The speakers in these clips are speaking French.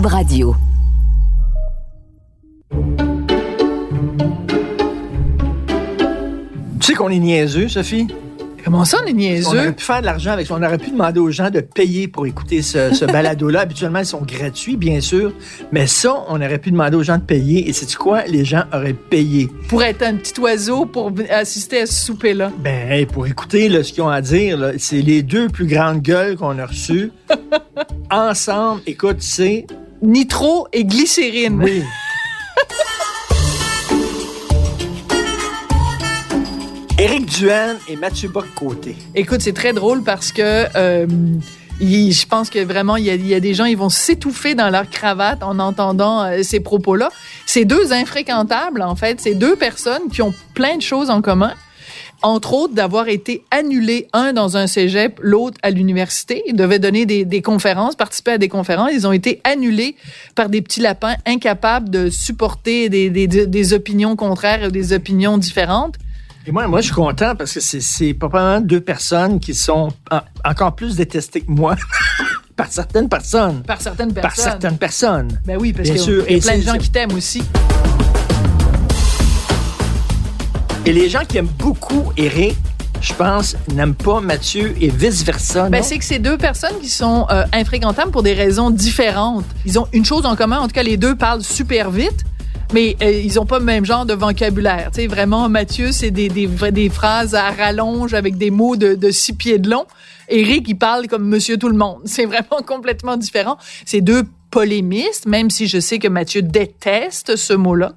Radio. Tu sais qu'on est niaiseux, Sophie? Comment ça, on est On niaiseux? aurait pu faire de l'argent avec ça. On aurait pu demander aux gens de payer pour écouter ce, ce balado-là. Habituellement, ils sont gratuits, bien sûr. Mais ça, on aurait pu demander aux gens de payer. Et c'est quoi? Les gens auraient payé. Pour être un petit oiseau, pour assister à ce souper-là. Ben, hey, pour écouter là, ce qu'ils ont à dire, c'est les deux plus grandes gueules qu'on a reçues. Ensemble, écoute, c'est... Nitro et glycérine. Oui. Éric Duhaime et Mathieu Bock-Côté. Écoute, c'est très drôle parce que euh, je pense que vraiment, il y, a, des gens, ils vont s'étouffer dans leur cravate en entendant euh, ces propos-là. C'est deux infréquentables, en fait. C'est deux personnes qui ont plein de choses en commun. Entre autres, d'avoir été annulés, un dans un cégep, l'autre à l'université. Ils devaient donner des, conférences, participer à des conférences. Ils ont été annulés par des petits lapins incapables de supporter des, des, opinions contraires et des opinions différentes. Et moi, moi, je suis content parce que c'est- probablement deux personnes qui sont en- encore plus détestées que moi par certaines personnes. Par certaines Par personnes. certaines personnes. Ben oui, parce qu'il sûr. y a plein de gens qui t'aiment aussi. Et les gens qui aiment beaucoup Eric, je pense, n'aiment pas Mathieu et vice-versa. Ben, c'est que c'est deux personnes qui sont euh, infréquentables pour des raisons différentes. Ils ont une chose en commun, en tout cas, les deux parlent super vite. Mais euh, ils ont pas le même genre de vocabulaire. Tu sais, vraiment, Mathieu, c'est des, des, vra- des phrases à rallonge avec des mots de, de six pieds de long. Éric, il parle comme Monsieur Tout le Monde. C'est vraiment complètement différent. C'est deux polémistes, même si je sais que Mathieu déteste ce mot-là.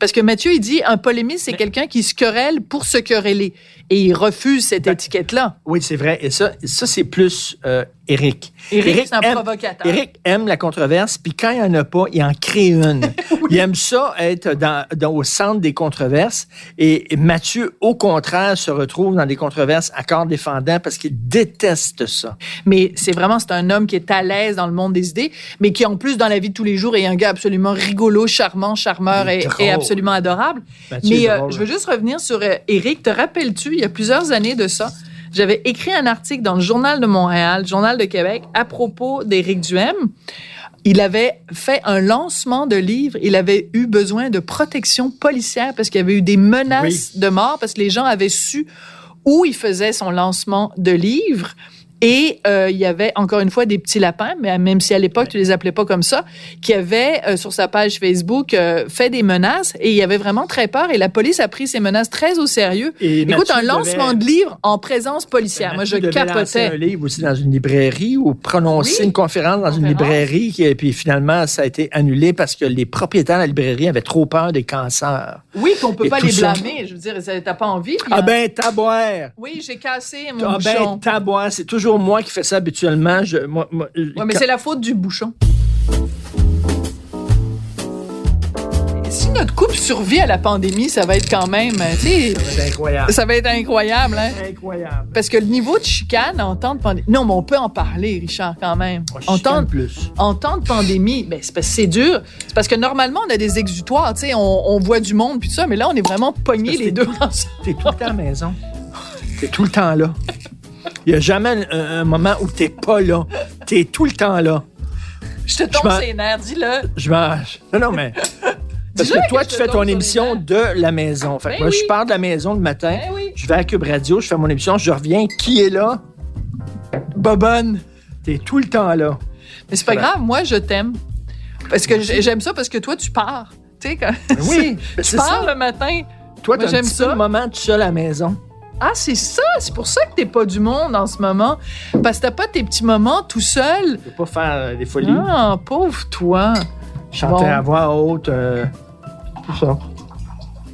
Parce que Mathieu, il dit, un polémiste, c'est quelqu'un qui se querelle pour se quereller. Et il refuse cette Ben, étiquette-là. Oui, c'est vrai. Et ça, ça c'est plus euh, Eric. Éric, c'est un aime- provocateur. Eric aime la controverse, puis quand il n'y en a pas, il en crée une. Il aime ça, être dans, dans- au centre des controverses. Et, et Mathieu, au contraire, se retrouve dans des controverses à corps défendant parce qu'il déteste ça. mais c'est vraiment c'est un homme qui est à l'aise dans le monde des idées, mais qui en plus dans la vie de tous les jours est un gars absolument rigolo, charmant, charmeur et, absolument adorable. Mathieu mais euh, je veux juste revenir sur euh, Eric. Te rappelles-tu il y a plusieurs années de ça, j'avais écrit un article dans le journal de Montréal, le journal de Québec, à propos d'Éric Duhem. Il avait fait un lancement de livre. Il avait eu besoin de protection policière parce qu'il y avait eu des menaces de mort parce que les gens avaient su où il faisait son lancement de livre. Et euh, il y avait encore une fois des petits lapins, mais même si à l'époque tu les appelais pas comme ça, qui avaient euh, sur sa page Facebook euh, fait des menaces et il y avait vraiment très peur et la police a pris ces menaces très au sérieux. Et Écoute, un lancement devait- de livre en présence policière, moi je lancer un capotais. livre aussi dans une librairie ou prononcer Oui. une conférence dans une librairie, qui, puis finalement, ça a été annulé parce que les propriétaires de la librairie avaient trop peur des cancers. Oui, qu'on peut Et pas les ça. blâmer. Je veux dire, t'as pas envie. puis, Ah ben, taboire! Oui, j'ai cassé mon Ah bouchon. ben, taboire! C'est toujours moi qui fais ça habituellement. Je, moi, moi, Ouais, mais c'est la faute du bouchon. Si notre couple survit à la pandémie, ça va être quand même, euh, tu sais, incroyable. ça va être incroyable, hein? Incroyable. Parce que le niveau de chicane en temps de pandémie. Non, mais on peut en parler, Richard, quand même. En, temps, plus. en temps de pandémie, ben, c'est parce que c'est dur. C'est parce que normalement, on a des exutoires, tu sais, on, on voit du monde, puis tout ça, mais là, on est vraiment pognés les deux ensemble. T'es tout le temps à la maison. T'es tout le temps là. Il n'y a jamais un, un moment où t'es pas là. T'es tout le temps là. Je te tombe m'en- ses nerfs, dis-le. Je m'en... Non, non, mais... Parce Dis-le que toi, que tu fais ton émission nerfs. de la maison. Fait que Ben moi, oui. je pars de la maison le matin. Ben oui. Je vais à Cube Radio, je fais mon émission, je reviens. Qui est là? Bobonne. T'es tout le temps là. Mais c'est pas Voilà. grave, moi, je t'aime. Parce que j'ai- j'aime ça parce que toi, tu pars. Tu sais, quand. Oui, tu c'est pars ça. le matin. Toi, Moi, t'as un j'aime petit peu ça. le moment tout seul à la maison. Ah, c'est ça. C'est pour ça que t'es pas du monde en ce moment. Parce que t'as pas tes petits moments tout seul. Tu peux pas faire euh, des folies. Ah, pauvre toi. Chanter bon. à voix haute. euh, tout ça.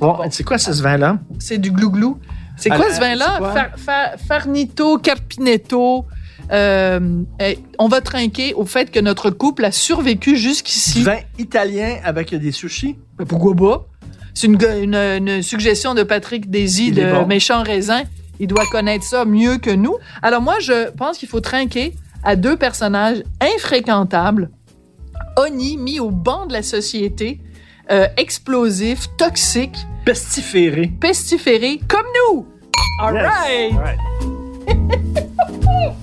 Bon, c'est quoi ce vin-là? C'est du glouglou. C'est quoi là, ce vin-là? c'est quoi? Fa- fa- Farnito, Carpinetto. euh, on va trinquer au fait que notre couple a survécu jusqu'ici. Vin italien avec des sushis. Pourquoi pas? C'est une, une- une suggestion de Patrick est de bon. Méchant Raisin. Il doit connaître ça mieux que nous. Alors moi, je pense qu'il faut trinquer à deux personnages infréquentables, honnis, mis au banc de la société, euh, explosifs, toxiques, Pestiféré. pestiférés, comme nous. All Yes. right. Right.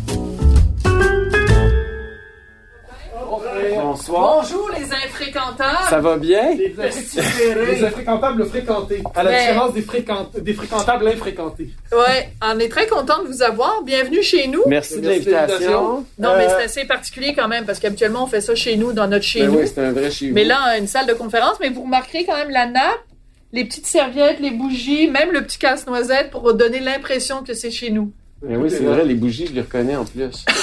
Bonsoir. Bonjour les infréquentables. Ça va bien? Les infréquentables fréquentés, à la Mais- différence des, fréquent- des fréquentables infréquentés. Ouais, on est très content de vous avoir. Bienvenue chez nous. Merci de Merci de l'invitation. Non, mais Euh, c'est assez particulier quand même parce qu'habituellement on fait ça chez nous, dans notre chez Ben nous. oui, c'est un vrai chez mais vous. là, une salle de conférence. Mais vous remarquerez quand même la nappe, les petites serviettes, les bougies, même le petit casse-noisette pour donner l'impression que c'est chez nous. Ben oui, c'est vrai, les bougies, je les reconnais en plus.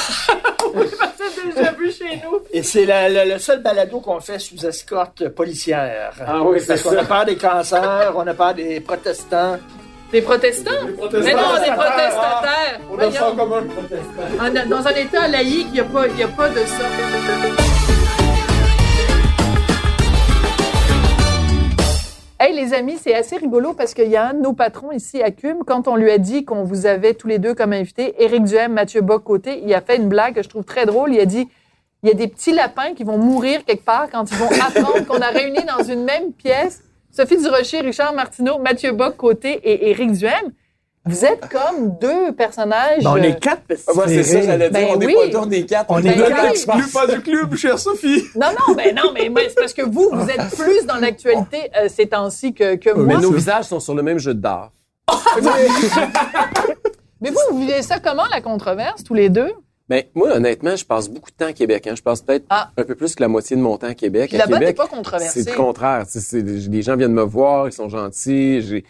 C'est déjà vu chez nous. Et c'est la- la- le seul balado qu'on fait sous escorte policière. Ah oui, c'est Parce qu'on a peur des cancers, on a peur des protestants. Des protestants? Mais non, des Ah, protestataires. On a ça commun, protestants. En- Dans un état laïque, il n'y a, pas- il y a pas de ça. Hey les amis, c'est assez rigolo parce qu'il y a un de nos patrons ici à Cum, quand on lui a dit qu'on vous avait tous les deux comme invités, Éric Duhem, Mathieu Bock-Côté, il a fait une blague que je trouve très drôle. Il a dit, il y a des petits lapins qui vont mourir quelque part quand ils vont apprendre qu'on a réuni dans une même pièce Sophie Durocher, Richard Martineau, Mathieu Bock-Côté et Éric Duhem. Vous êtes comme deux personnages... Ben, on euh, est quatre Ah, ouais, c'est ça, j'allais dire. Ben on n'est oui. pas autour des quatre. On est est Ben là, oui. l'expert. pas du club, chère Sophie. Non, non, mais non, mais, mais c'est parce que vous, vous êtes plus dans l'actualité euh, ces temps-ci que, que Mais moi. nos visages sont sur le même jeu d'art. Mais vous, vous vivez ça comment, la controverse, tous les deux? Ben, moi, honnêtement, je passe beaucoup de temps à Québec. Hein. Je passe peut-être Ah. un peu plus que la moitié de mon temps à Québec. Puis là-bas, t'es pas controversé. c'est le contraire. Les gens viennent me voir, ils sont gentils. J'ai,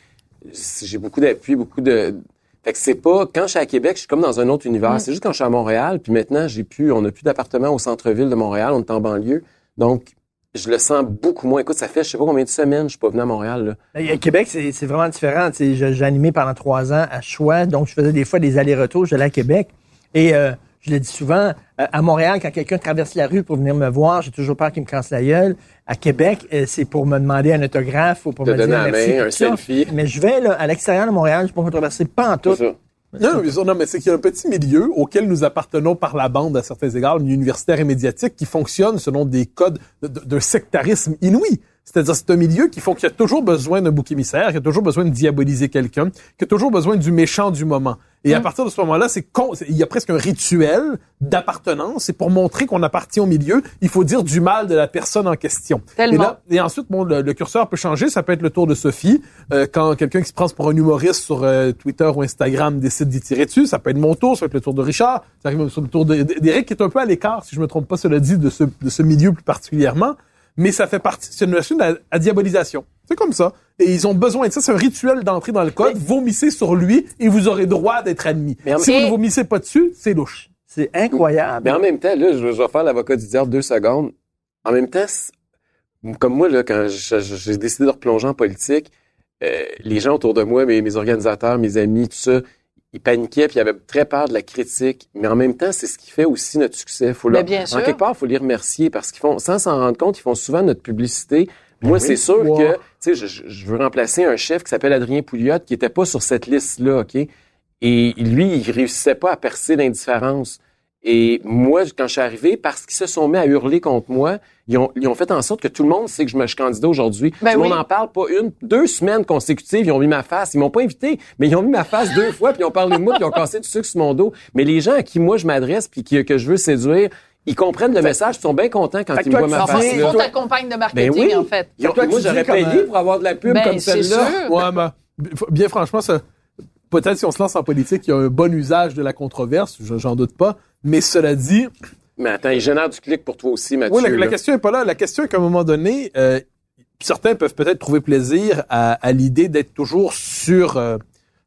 j'ai beaucoup d'appui, beaucoup de. Fait que c'est pas quand je suis à Québec, je suis comme dans un autre univers. Mm. C'est juste quand je suis à Montréal, puis maintenant j'ai plus, on n'a plus d'appartement au centre-ville de Montréal, on est en banlieue, donc je le sens beaucoup moins. Écoute, ça fait je sais pas combien de semaines je suis pas venu à Montréal. Là. À Québec, c'est vraiment différent. J'ai animé pendant trois ans à Choix, donc je faisais des fois des allers-retours. J'allais à Québec. Et euh, je le dis souvent, euh, à Montréal, quand quelqu'un traverse la rue pour venir me voir, j'ai toujours peur qu'il me casse la gueule. À Québec, euh, c'est pour me demander un autographe ou pour Te me donner dire la merci. main, tout un ça. selfie. Mais je vais là, à l'extérieur de Montréal, je ne suis pas controversé, pas en tout. Non, mais, non, mais c'est qu'il y a un petit milieu auquel nous appartenons par la bande à certains égards, le milieu universitaire et médiatique, qui fonctionne selon des codes de- de- d'un sectarisme inouï. C'est-à-dire, c'est un milieu qui font qu'il y a toujours besoin d'un bouc émissaire, qu'il y a toujours besoin de diaboliser quelqu'un, qu'il y a toujours besoin du méchant du moment. Et à partir de ce moment-là, c'est il y a presque un rituel d'appartenance. Et pour montrer qu'on appartient au milieu, il faut dire du mal de la personne en question. Tellement. Et, là, et ensuite, bon, le, le curseur peut changer. Ça peut être le tour de Sophie. Euh, quand quelqu'un qui se prend pour un humoriste sur euh, Twitter ou Instagram décide d'y tirer dessus, ça peut être mon tour, ça peut être le tour de Richard, ça arrive même sur le tour d'Éric, qui est un peu à l'écart, si je me trompe pas, cela dit, de ce, de ce milieu plus particulièrement. Mais ça fait partie, c'est une machine à, à diabolisation. C'est comme ça. Et ils ont besoin de ça. C'est un rituel d'entrée dans le code. Vomissez sur lui et vous aurez droit d'être admis. Mais en- si vous ne vomissez pas dessus, c'est louche. C'est incroyable. Mais en même temps, là, je, vais faire l'avocat du diable deux secondes. En même temps, comme moi, là, quand j'ai décidé de replonger en politique, euh, les gens autour de moi, mes, mes organisateurs, mes amis, tout ça, ils paniquaient puis ils avaient très peur de la critique. Mais en même temps, c'est ce qui fait aussi notre succès. Faut leur- bien En sûr. quelque part, il faut les remercier parce qu'ils font, sans s'en rendre compte, ils font souvent notre publicité. Moi, c'est sûr Wow. que, tu sais, je, veux remplacer un chef qui s'appelle Adrien Pouliot, qui était pas sur cette liste-là, OK? Et lui, il réussissait pas à percer l'indifférence. Et moi, quand je suis arrivé, parce qu'ils se sont mis à hurler contre moi, ils ont, ils ont fait en sorte que tout le monde sait que je me suis candidat aujourd'hui. Ben tout le oui. monde en parle pas une, deux semaines consécutives, ils ont mis ma face. Ils m'ont pas invité, mais ils ont mis ma face deux fois, puis ils ont parlé de moi, puis ils ont cassé du sucre sur mon dos. Mais les gens à qui moi je m'adresse, puis qui- que je veux séduire, ils comprennent le message, ils sont bien contents quand ils me voient ma face là. font ta campagne de marketing, Ben oui. en fait. Ont- Toi, moi, j'aurais payé euh, pour avoir de la pub Ben, comme c'est celle-là. sûr. Ouais, mais bien franchement, ça, peut-être si on se lance en politique, il y a un bon usage de la controverse, je- j'en doute pas. Mais cela dit, Mais attends, ils génèrent du clic pour toi aussi, Mathieu. oui, la, question est pas là. La question est qu'à un moment donné, euh, certains peuvent peut-être trouver plaisir à, à l'idée d'être toujours sur euh,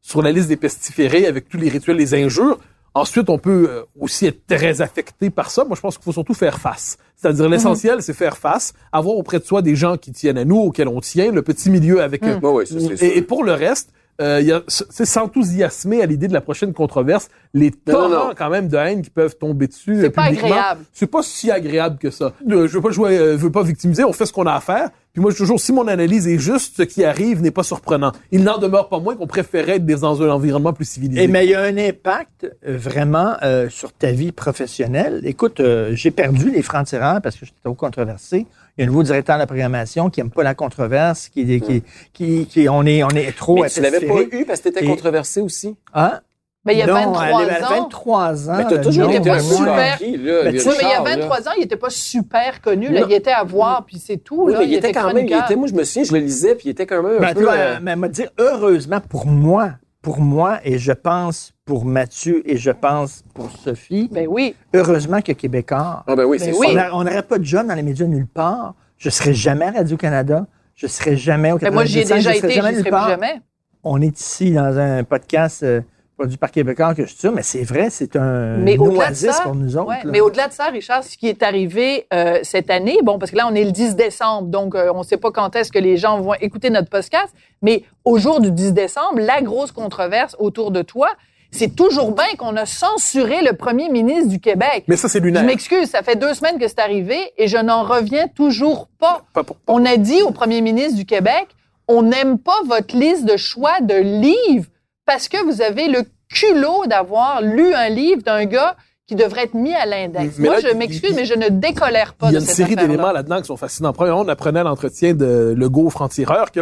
sur la liste des pestiférés avec tous les rituels, les injures. Ensuite, on peut euh, aussi être très affecté par ça. Moi, je pense qu'il faut surtout faire face. C'est-à-dire, l'essentiel, c'est faire face, avoir auprès de soi des gens qui tiennent à nous, auxquels on tient, le petit milieu avec... euh, Ouais, ouais, ça, c'est sûr. et, et pour le reste, euh, il y a- tu sais, s'enthousiasmer à l'idée de la prochaine controverse, les Non, non, torrents non. quand même de haine qui peuvent tomber dessus. C'est euh, pas agréable. C'est pas si agréable que ça. Euh, Je veux pas jouer, euh, je veux pas victimiser. On fait ce qu'on a à faire. Puis moi, je dis toujours, si mon analyse est juste, ce qui arrive n'est pas surprenant. Il n'en demeure pas moins qu'on préférait être dans un environnement plus civilisé. Et mais il y a un impact euh, vraiment euh, sur ta vie professionnelle. Écoute, euh, j'ai perdu les francs-tireurs parce que j'étais trop controversé. Il y a un nouveau directeur de la programmation qui aime pas la controverse, qui, qui, qui, qui- on est, on est trop Mais tu l'avais pas eu parce que t'étais Et- controversé aussi? Hein? Mais il y a Non, 23 elle avait ans. 23 ans. Mais t'as toujours était été pas super. hockey, là, Mais tu sais, Oui, mais il y a Richard, là. 23 ans, il était pas super connu. Là. Non. Il était à voir, puis c'est tout. Oui, là. mais il était quand même, il était, moi je me souviens, je le lisais, puis il était quand même un Ben, tu peu... vois, euh, mais elle m'a dit, heureusement pour moi, pour moi, et je pense pour Mathieu et je pense pour Sophie, Ben oui. heureusement que Québécois. Ah ben oui, c'est Ben oui. On n'aurait pas de job dans les médias nulle part. Je serais jamais à Radio-Canada. Je serais jamais au Mais Ben, moi, j'y ai 95, déjà je serais été, jamais j'y nulle serai part. plus jamais. On est ici dans un podcast euh, produit par Québécois que je suis sûr, mais c'est vrai, c'est un Mais une au-delà de oasis ça, pour nous autres. Ouais, mais au-delà de ça, Richard, ce qui est arrivé euh, cette année, bon, parce que là, on est le 10 décembre, donc euh, on ne sait pas quand est-ce que les gens vont écouter notre podcast, mais au jour du 10 décembre, la grosse controverse autour de toi, c'est toujours bien qu'on a censuré le premier ministre du Québec. Mais ça, c'est Je lunaire. m'excuse, ça fait deux semaines que c'est arrivé et je n'en reviens toujours pas. Pas pour- On a dit au premier ministre du Québec, on n'aime pas votre liste de choix de livres parce que vous avez le culot d'avoir lu un livre d'un gars qui devrait être mis à l'index. Moi, là, je m'excuse, mais je ne décolère pas Il y a de une série d'éléments là-dedans qui sont fascinants. Premièrement, on apprenait à l'entretien de Legault franc-tireur que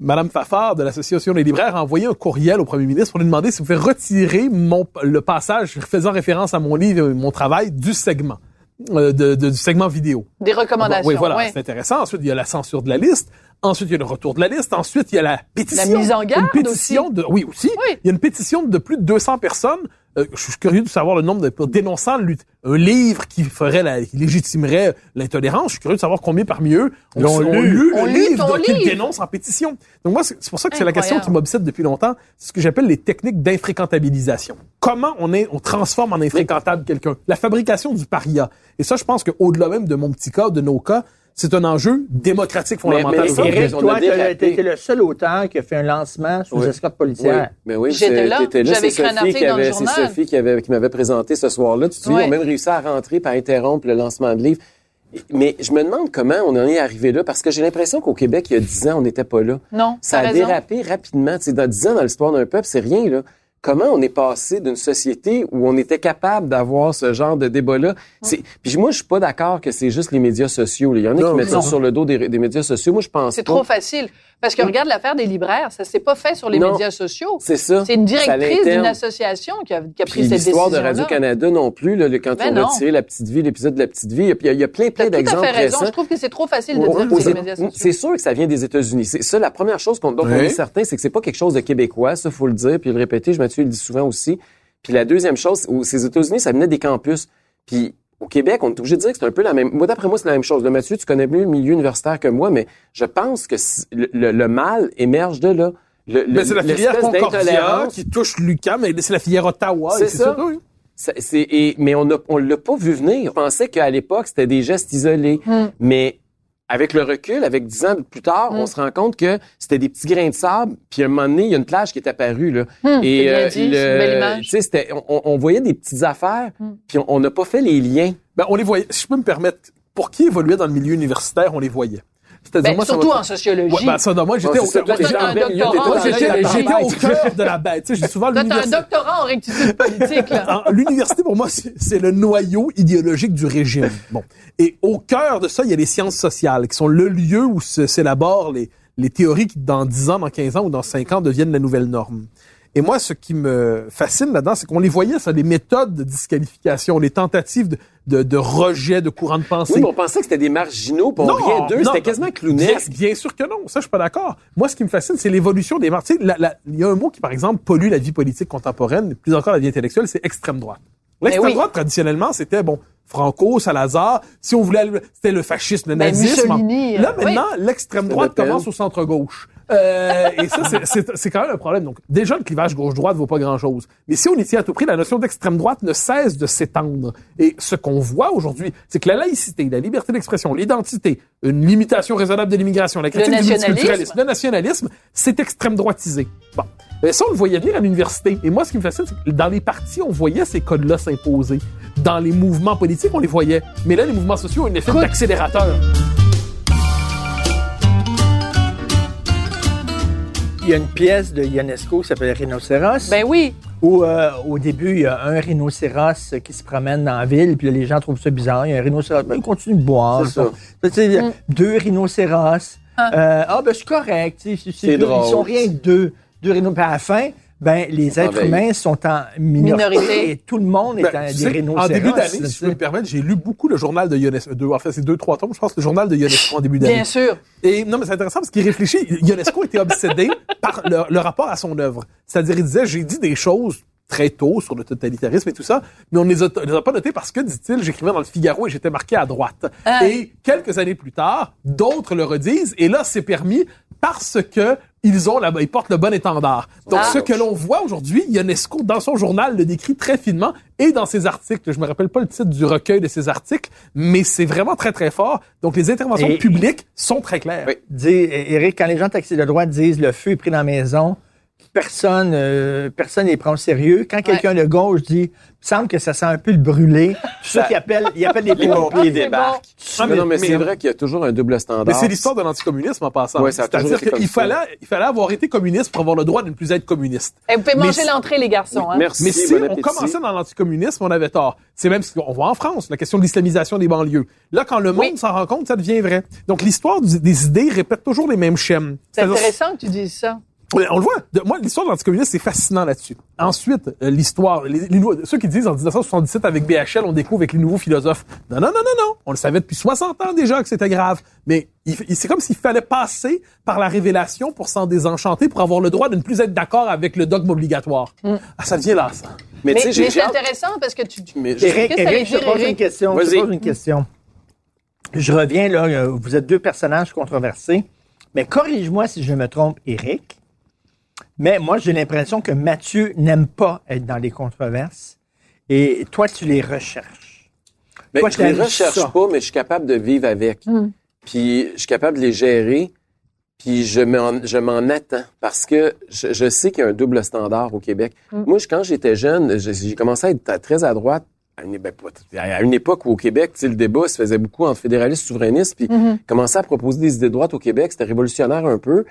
Madame Fafard de l'Association des libraires a envoyé un courriel au premier ministre pour lui demander s'il pouvait retirer mon, le passage faisant référence à mon livre et mon travail du segment, euh, de- de- du segment vidéo. Des recommandations. Oui, voilà, ouais. c'est intéressant. Ensuite, il y a la censure de la liste. Ensuite, il y a le retour de la liste. Ensuite, il y a la pétition. La mise en garde Une pétition de, oui, aussi. Oui. Il y a une pétition de plus de 200 personnes. Euh, je suis curieux de savoir le nombre de dénonçant le- un livre qui ferait la, qui légitimerait l'intolérance. Je suis curieux de savoir combien parmi eux ont, ont lu. lu Ont le lu livre qu'ils dénoncent en pétition. Donc moi, c'est pour ça que c'est la question qui m'obsède depuis longtemps. C'est ce que j'appelle les techniques d'infréquentabilisation. Comment on est, on transforme en infréquentable quelqu'un? La fabrication du paria. Et ça, je pense qu'au-delà même de mon petit cas, de nos cas, c'est un enjeu démocratique fondamental. mais on a toi, dérapé. tu étais le seul auteur qui a fait un lancement sous Oui. escorte Oui, policière. mais oui, J'étais c'est- là. t'étais J'avais C'est écrit un Sophie article qui dans le avait, c'est journal. Sophie qui avait, qui m'avait présenté ce soir-là. Tu te on a même réussi à rentrer par interrompre le lancement de livre. Mais je me demande comment on en est arrivé là, parce que j'ai l'impression qu'au Québec, il y a dix ans, on n'était pas là. Non, Ça a raison. dérapé rapidement. Tu sais, dans dix ans, dans l'histoire d'un peuple, c'est rien, là. Comment on est passé d'une société où on était capable d'avoir ce genre de débat-là? C'est, puis moi, je suis pas d'accord que c'est juste les médias sociaux. là. Il y en a Non, qui mettent non. ça sur le dos des, des médias sociaux. Moi, je pense C'est pas. trop facile. Parce que regarde l'affaire des libraires, ça s'est pas fait sur les Non. médias sociaux. C'est ça. C'est une directrice d'une association qui a, qui a pris cette l'histoire de décision-là. Radio-Canada non plus, là, le- quand Ben ils non. ont retiré La Petite Vie, l'épisode de La Petite Vie, il y a- y a, a plein, plein T'as tout à d'exemples fait raison. Je trouve que c'est trop facile de dire aux que c'est les médias sociaux. C'est sûr que ça vient des États-Unis. C'est ça la première chose qu'on, dont on Oui. est certain, c'est que c'est pas quelque chose de québécois, ça faut le dire, puis le répéter. Je Mathieu le dit souvent aussi. Puis la deuxième chose, aux ces États-Unis, ça venait des campus. Puis au Québec, on est obligé de dire que c'est un peu la même. Moi, d'après moi, c'est la même chose. Le Mathieu, tu connais mieux le milieu universitaire que moi, mais je pense que le, le- le mal émerge de là. Le, le- Mais c'est la filière Concordia qui touche l'UQAM, mais c'est la filière Ottawa. C'est ça. oui. Ça, c'est, et, mais on on l'a pas vu venir. On pensait qu'à l'époque, c'était des gestes isolés. Hmm. Mais avec le recul, avec dix ans plus tard, Mm. on se rend compte que c'était des petits grains de sable. Puis à un moment donné, il y a une plage qui est apparue. Là. C'est et bien euh, dit, belle image. tu sais, c'était, on, on voyait des petites affaires. Mm. Puis on- on n'a pas fait les liens. Ben, on les voyait. Si je peux me permettre, pour qui évoluait dans le milieu universitaire, on les voyait. C'est-à-dire, Ben, moi, surtout en sociologie. Ouais, ben, ça, non, moi, j'étais au cœur de la bête. Tu sais, dis souvent t'as un l'université. doctorat en rectitude politique, là. L'université, pour moi, c'est le noyau idéologique du régime. Bon. Et au cœur de ça, il y a les sciences sociales, qui sont le lieu où s'élaborent les, les théories qui, dans 10 ans, dans 15 ans ou dans 5 ans, deviennent la nouvelle norme. Et moi, ce qui me fascine là-dedans, c'est qu'on les voyait, ça, les méthodes de disqualification, les tentatives de, de, de rejet de courant de pensée. Oui, mais on pensait que c'était des marginaux, on riait d'eux. C'était quasiment clownesque. bien sûr que non. Ça, je suis pas d'accord. Moi, ce qui me fascine, c'est l'évolution des la- il y a un mot qui, par exemple, pollue la vie politique contemporaine, plus encore la vie intellectuelle, c'est extrême droite. L'extrême oui. droite, traditionnellement, c'était, bon, Franco, Salazar. Si on voulait, c'était le fascisme, le Ben, nazisme. Mussolini, euh, Là, oui. maintenant, l'extrême Le droite commence au centre-gauche. Euh, et ça, c'est- c'est c'est quand même un problème. Donc, déjà, le clivage gauche-droite vaut pas grand-chose. Mais si on y tient à tout prix, la notion d'extrême droite ne cesse de s'étendre. Et ce qu'on voit aujourd'hui, c'est que la laïcité, la liberté d'expression, l'identité, une limitation raisonnable de l'immigration, la critique du nationalisme. multiculturalisme, le nationalisme, c'est extrême droitisé. Bon. Mais ça, on le voyait venir à l'université. Et moi, ce qui me fascine, c'est que dans les partis, on voyait ces codes-là s'imposer. Dans les mouvements politiques, on les voyait. Mais là, les mouvements sociaux ont un effet d'accélérateur. Il y a une pièce de Ionesco qui s'appelle Rhinocéros, Ben oui. où euh, au début, il y a un rhinocéros qui se promène dans la ville, puis là, les gens trouvent ça bizarre. Il y a un rhinocéros, ben, il continue de boire. C'est ça. Sais, Mm. Deux rhinocéros. Ah. Euh, Ah, ben c'est correct. tu sais, c'est- drôle. Ils sont rien que deux. Deux rhinos. Puis à la fin, ben, les êtres humains sont en minorité. Minorité. Et tout le monde est Ben, en, tu des sais, rhinocéros. en début d'année, si je peux me permettre, j'ai lu beaucoup le journal de Ionesco. Deux, en fait, c'est deux, trois tomes, je pense, le journal de Ionesco en début d'année. Bien sûr. Et non, mais c'est intéressant parce qu'il réfléchit. Ionesco était obsédé par le, le rapport à son œuvre. C'est-à-dire, il disait, j'ai dit des choses très tôt sur le totalitarisme et tout ça, mais on ne les a, les a pas notées parce que, dit-il, j'écrivais dans le Figaro et j'étais marqué à droite. Et quelques années plus tard, d'autres le redisent et là, c'est permis parce que ils ont la, ils portent le bon étendard. Donc, Ah. ce que l'on voit aujourd'hui, Ionesco, dans son journal, le décrit très finement et dans ses articles. Je me rappelle pas le titre du recueil de ses articles, mais c'est vraiment très, très fort. Donc, les interventions Et- publiques sont très claires. Oui. Dis, Eric, quand les gens taxés de droite disent le feu est pris dans la maison, personne euh, personne les prend au sérieux. Quand quelqu'un de gauche dit, il semble que ça sent un peu le brûlé, tout ça qui appelle, il appelle les pompiers. débarquent. Ah, mais, non, mais mais- c'est vrai qu'il y a toujours un double standard. Mais c'est l'histoire de l'anticommunisme en passant. Ouais, ça a toujours C'est-à-dire qu'il ça. fallait, il fallait avoir été communiste pour avoir le droit de ne plus être communiste. Et vous pouvez Mais manger si- l'entrée, les garçons. Hein? Merci, Mais si bon on appétit. commençait dans l'anticommunisme, on avait tort. C'est même ce qu'on voit en France, la question de l'islamisation des banlieues. Là, quand le monde Oui. s'en rend compte, ça devient vrai. Donc, l'histoire du- des idées répète toujours les mêmes schèmes. C'est intéressant que tu dises ça. On le voit. Moi, l'histoire de l'anticommunisme, c'est fascinant là-dessus. Ensuite, euh, l'histoire, les, les nouveaux- ceux qui disent en 1977 avec BHL, on découvre avec les nouveaux philosophes. Non, non, non, non, non. On le savait depuis 60 ans déjà que c'était grave. Mais il, il- c'est comme s'il fallait passer par la révélation pour s'en désenchanter, pour avoir le droit de ne plus être d'accord avec le dogme obligatoire. Ah, ça devient lassant. Mais, Mais, j'ai mais c'est hâte- intéressant parce que tu... tu- Mais je- Eric, que Eric, je te pose une Eric? question. Je te Vas-y. pose une question. Je reviens là, euh, vous êtes deux personnages controversés, mais corrige-moi si je me trompe, Eric. Mais moi, j'ai l'impression que Mathieu n'aime pas être dans les controverses et toi, tu les recherches. Mais Toi, je les recherche ça. pas, mais je suis capable de vivre avec. Mm. Puis je suis capable de les gérer. Puis je m'en, je m'en attends parce que je, je sais qu'il y a un double standard au Québec. Mm. Moi, je- quand j'étais jeune, je- j'ai commencé à être très à droite à une, ben, pas- à une époque où au Québec, le débat se faisait beaucoup entre fédéralistes, souverainistes, puis Mhm. commençait à proposer des idées de droite au Québec. C'était révolutionnaire un peu.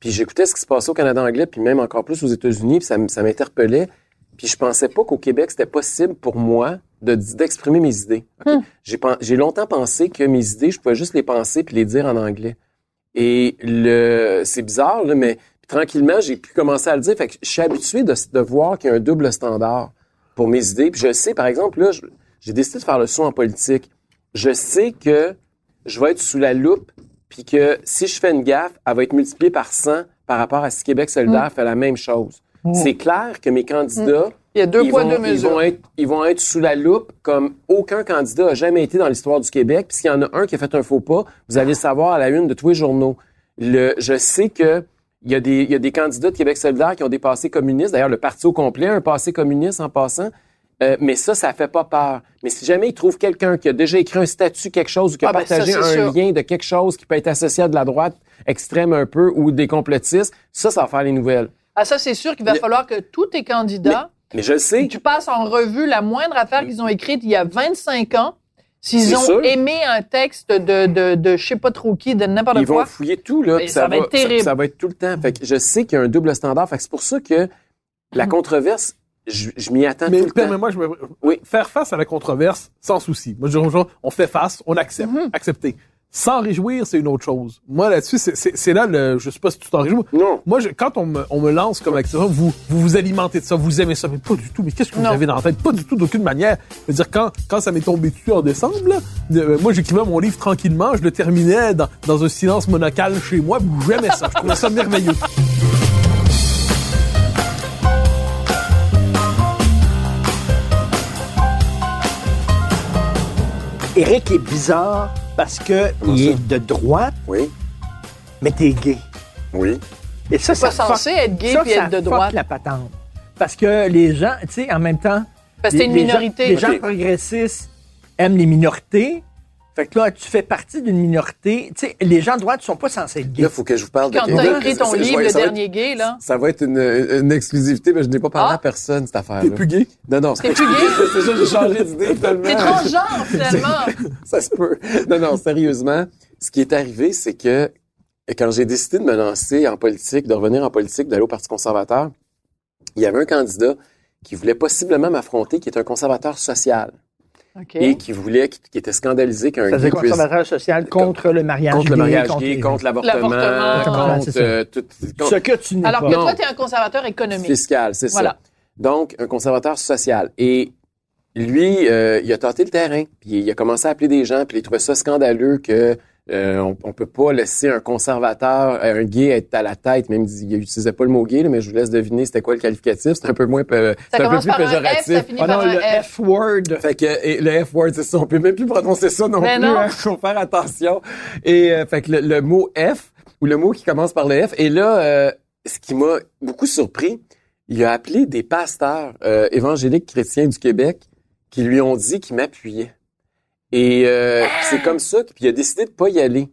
Puis j'écoutais ce qui se passait au Canada anglais, puis même encore plus aux États-Unis, puis ça, ça m'interpellait. Puis je pensais pas qu'au Québec, c'était possible pour moi de d'exprimer mes idées. Hmm. J'ai longtemps pensé que mes idées, je pouvais juste les penser puis les dire en anglais. Et le c'est bizarre, là, mais tranquillement, j'ai pu commencer à le dire. Fait que je suis habitué de, de voir qu'il y a un double standard pour mes idées. Puis je sais, par exemple, là, j'ai décidé de faire le saut en politique. Je sais que je vais être sous la loupe, puis que si je fais une gaffe, elle va être multipliée par 100 par rapport à si Québec solidaire fait la même chose. C'est clair que mes candidats, Il y a deux ils poids, vont, deux ils vont être, ils vont être sous la loupe comme aucun candidat a jamais été dans l'histoire du Québec. Puis s'il y en a un qui a fait un faux pas, vous allez le savoir à la une de tous les journaux. Le, je sais que il y a des, il y a des candidats de Québec solidaire qui ont des passés communistes. D'ailleurs, le parti au complet a un passé communiste en passant. Euh, mais ça, ça fait pas peur. Mais si jamais ils trouvent quelqu'un qui a déjà écrit un statut, quelque chose, ou qui a Ah, ben, ça, partagé un sûr. lien de quelque chose qui peut être associé à de la droite extrême un peu ou des complotistes, ça, ça va faire les nouvelles. Ah, ça, c'est sûr qu'il va Le- falloir que tous tes candidats, Mais je le sais. tu passes en revue la moindre affaire qu'ils ont écrite il y a 25 ans, s'ils ont sûr. aimé un texte de, de, de je sais pas trop qui, de n'importe Ils vont quoi. fouiller tout, là. Puis ça va être terrible. Ça, ça va être tout le temps. Fait que je sais qu'il y a un double standard. Fait que c'est pour ça que la Mm. controverse, je, je m'y attends Mais tout le temps. permets-moi, je me... Oui. faire face à la controverse sans souci. Moi, je dis aux gens, on fait face, on accepte, Mm-hmm. accepter. S'en réjouir, c'est une autre chose. Moi, là-dessus, c'est- c'est c'est là le, je sais pas si tu t'en réjouis. Non. Moi, je, quand on me, on me lance comme accessoire, vous, vous vous alimentez de ça, vous aimez ça, mais pas du tout. Mais qu'est-ce que vous avez dans la tête? Pas du tout, d'aucune manière. Je veux dire, quand, quand ça m'est tombé dessus en décembre, là, euh, moi, j'écrivais mon livre tranquillement, je le terminais dans, dans un silence monocal chez moi, j'aimais ça. Je trouvais ça merveilleux. Eric est bizarre parce que il est de droite, Oui. mais t'es gay. Oui. Et ça, C'est pas ça censé fuck- être gay ça, puis ça être de fuck droite. la patente. Parce que les gens, tu sais, en même temps, Parce que c'est une les- les gens- minorité. Les gens, Ok. progressistes aiment les minorités. Fait que là, tu fais partie d'une minorité. Tu sais, les gens de droite ne sont pas censés être gays. Là, il faut que je vous parle Quand de t'as écrit ton livre, le ça dernier gay, là. Ça va être une, une exclusivité, mais je n'ai pas parlé Ah. à personne, cette affaire-là. T'es plus gay? Non, non. T'es plus gay? c'est juste, j'ai changé d'idée tellement. T'es transgenre, finalement. Ça se peut. Non, non, sérieusement, ce qui est arrivé, c'est que quand j'ai décidé de me lancer en politique, de revenir en politique, d'aller au Parti conservateur, il y avait un candidat qui voulait possiblement m'affronter, qui est un conservateur social Et qui voulait, qui, qui était scandalisé qu'un gay puisse- conservateur social contre le mariage contre gay. le mariage contre gay, contre l'avortement, contre euh, tout, contre- Ce que tu n'es Alors pas. que toi, t'es un conservateur économique. fiscal, c'est Voilà. ça. Donc, un conservateur social. Et lui, euh, il a tenté le terrain, puis il a commencé à appeler des gens, puis il trouvait ça scandaleux que euh, on, on peut pas laisser un conservateur, euh, un gay être à la tête, même il utilisait pas le mot gay, là, mais je vous laisse deviner c'était quoi le qualificatif, c'est un peu moins, c'est un peu plus F, ça péjoratif. Ah par non, un le F. F-word. Fait que et le F word, c'est ça, on peut même plus prononcer ça non Mais plus. non. Hein, faut faire attention. Et euh, fait que le, le mot F ou le mot qui commence par le F. Et là, euh, ce qui m'a beaucoup surpris, il a appelé des pasteurs euh, évangéliques chrétiens du Québec qui lui ont dit qu'ils m'appuyaient. Et euh, c'est comme ça qu'il il a décidé de pas y aller.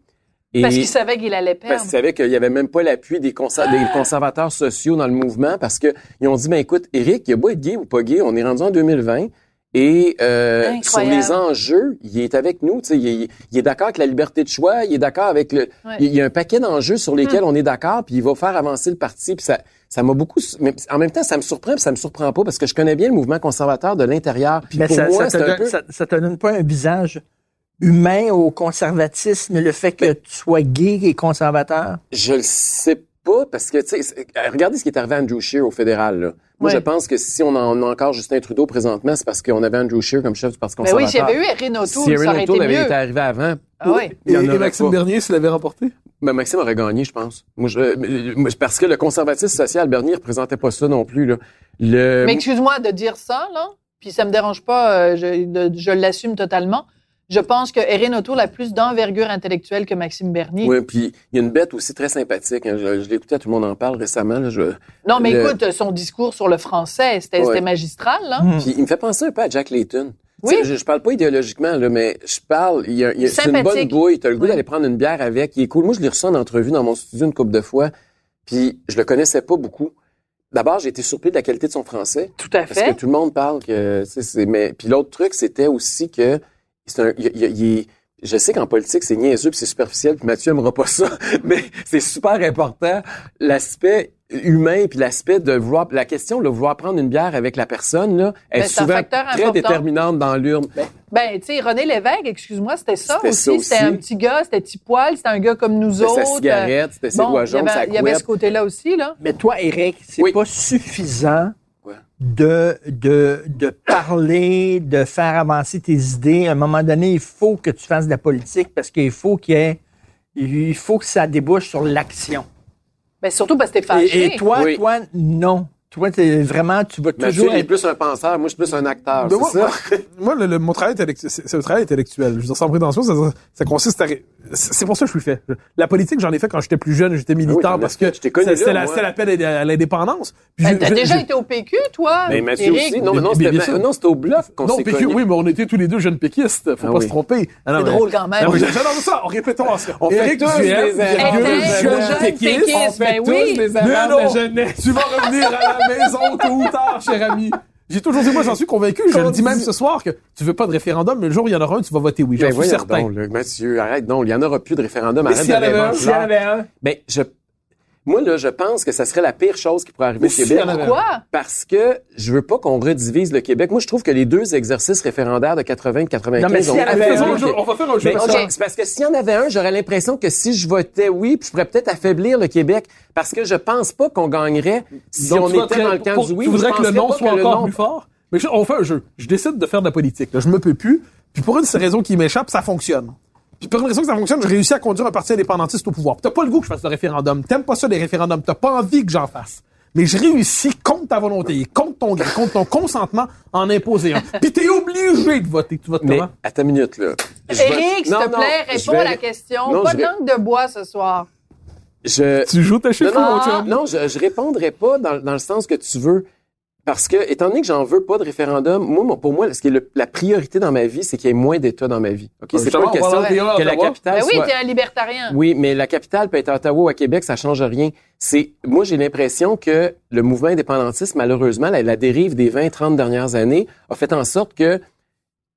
Et Parce qu'il savait qu'il allait parce perdre. qu'il savait qu'il y avait même pas l'appui des, conser- des conservateurs sociaux dans le mouvement parce que ils ont dit ben écoute Eric, il a beau être gay ou pas gay, on est rendu en 2020 et euh, sur les enjeux, il est avec nous, tu sais, il, est- il est d'accord avec la liberté de choix, il est d'accord avec le Ouais. il y a un paquet d'enjeux sur lesquels on est d'accord puis il va faire avancer le parti puis ça ça m'a beaucoup mais en même temps ça me surprend puis ça me surprend pas parce que je connais bien le mouvement conservateur de l'intérieur puis Mais pour ça, moi ça, te donne, peu ça, ça te donne pas un visage humain au conservatisme, le fait que tu sois gay et conservateur? Je le sais pas parce que tu sais regardez ce qui est arrivé à Andrew Scheer au fédéral là. Moi Ouais. je pense que si on en a encore Justin Trudeau présentement, c'est parce qu'on avait Andrew Scheer comme chef du Parti Mais Ben oui, conservateur. s'il y avait eu Erin O'Toole, si Erin ça aurait été O'Toole avait été arrivé avant, Ah oui. il y en Et, Maxime pas. Bernier, s'il l'avait remporté? Ben, Maxime aurait gagné, je pense. Moi, je, mais- parce que le conservatisme social, Bernier représentait pas ça non plus. Là. Le, Mais excuse-moi de dire ça, là, puis ça me dérange pas, euh, je l'assume totalement. Je pense que Erin O'Toole a plus d'envergure intellectuelle que Maxime Bernier. Ouais, puis il y a une bête aussi très sympathique. hein. Je, je l'ai écouté, tout le monde en parle récemment. Là, je, non, mais le- écoute, son discours sur le français, c'était Ouais. magistral, là. Hmm. Puis il me fait penser un peu à Jack Layton. Oui. Je, je parle pas idéologiquement, là, mais je parle. Il y a, il y a- c'est une bonne Sympathique. bouille. T'as le goût Oui. d'aller prendre une bière avec. Il est cool. Moi, je l'ai reçu en entrevue dans mon studio une couple de fois. Puis je le connaissais pas beaucoup. D'abord, j'ai été surpris de la qualité de son français. Tout à Parce fait. que tout le monde parle que mais puis l'autre truc c'était aussi que c'est un il, il- il est- je sais qu'en politique c'est niaiseux puis c'est superficiel puis Mathieu aimera pas ça mais c'est super important l'aspect humain puis l'aspect de vouloir la question de vouloir prendre une bière avec la personne là est Ben, souvent facteur très important. déterminante dans l'urne. Ben, tu sais, René Lévesque, excuse-moi, c'était ça C'était ça aussi. C'était un petit gars, c'était petit poil, c'était un gars comme nous C'était autres. sa cigarette, c'était ses Bon, doigts il y jaunes, il y avait ce côté-là aussi, là. Mais toi, Eric, c'est Oui. pas suffisant Ouais. de, de, de parler, de faire avancer tes idées. À un moment donné, il faut que tu fasses de la politique parce qu'il faut qu'il y ait, il faut que ça débouche sur l'action. Ben, surtout parce que t'es fâché. Et, et toi, Oui. toi, non. Toi, t'es vraiment, tu vas Mathieu toujours est être plus un penseur, moi je suis plus un acteur, Ben, c'est moi, ça? moi, le, le- mon travail intellectuel, c'est un travail intellectuel. Je veux dire, sans prétention, ça, ça consiste à... C'est pour ça que je suis fait. La politique, j'en ai fait quand j'étais plus jeune, j'étais Ah oui, militant parce que c'était la, l'appel à l'indépendance. Puis Ben, je- t'as je- déjà je- été au PQ, toi? Mais Mathieu Éric? aussi, non, mais non, c'était bien sûr. non, c'était au bluff qu'on Non, s'est PQ, connus. oui, mais on était tous les deux jeunes péquistes. Faut Ah pas oui. se tromper. Ah, non, C'est mais- drôle quand même. Non, mais J'adore ça. On répétons. On fait Éric tous Duhem, des virgule, erreurs. Était jeune jeune péquiste. péquiste, On fait ben tous Mais erreurs non, de jeunesse. tu vas revenir à la maison tôt ou tard, cher ami. J'ai toujours dit, moi, j'en suis convaincu. Je le dis même ce soir que tu veux pas de référendum, mais le jour où il y en aura un, tu vas voter oui. J'en Ben suis certain. donc, Mathieu, arrête donc, il y en aura plus de référendum, Mais arrête s'il y en de avait un, s'il y en avait un. Ben, je, moi, là, je pense que ça serait la pire chose qui pourrait arriver Mais au Québec. Pourquoi? Parce que je veux pas qu'on redivise le Québec. Moi, je trouve que les deux exercices référendaires de 80 et 95 Non, mais s'il y ont en avait un, jeu. On va faire un jeu. C'est parce que s'il y en avait un, j'aurais l'impression que si je votais oui, puis je pourrais peut-être affaiblir le Québec. Parce que je pense pas qu'on gagnerait si Donc, on était dans le camp pour- du oui. Tu voudrais Je que le non soit encore plus fort? Mais je- on fait un jeu. Je décide de faire de la politique. Là. Je me peux plus. Puis pour une raison qui m'échappe, ça fonctionne. Puis pour une raison que ça fonctionne, je réussis à conduire un parti indépendantiste au pouvoir. Puis T'as pas le goût que je fasse le référendum. T'aimes pas ça, les référendums. T'as pas envie que j'en fasse. Mais je réussis contre ta volonté, contre ton gré, contre ton consentement, en imposer un. Puis t'es obligé de voter. Tu votes Mais comment? à ta minute, là. Éric, s'il Non, te non, plaît, réponds vais- à la question. Non, pas de vais- langue de bois ce soir. Je, Tu joues ta non, chiffre, non, mon chum? non, je, je répondrai pas dans, dans le sens que tu veux. Parce que, étant donné que j'en veux pas de référendum, moi, pour moi, ce qui est le- la priorité dans ma vie, c'est qu'il y ait moins d'États dans ma vie. OK? C'est pas une question que la capitale Ben oui, soit... t'es un libertarien. Oui, mais la capitale peut être à Ottawa ou à Québec, ça change rien. C'est, moi, j'ai l'impression que le mouvement indépendantiste, malheureusement, la, la dérive des 20, 30 dernières années, a fait en sorte que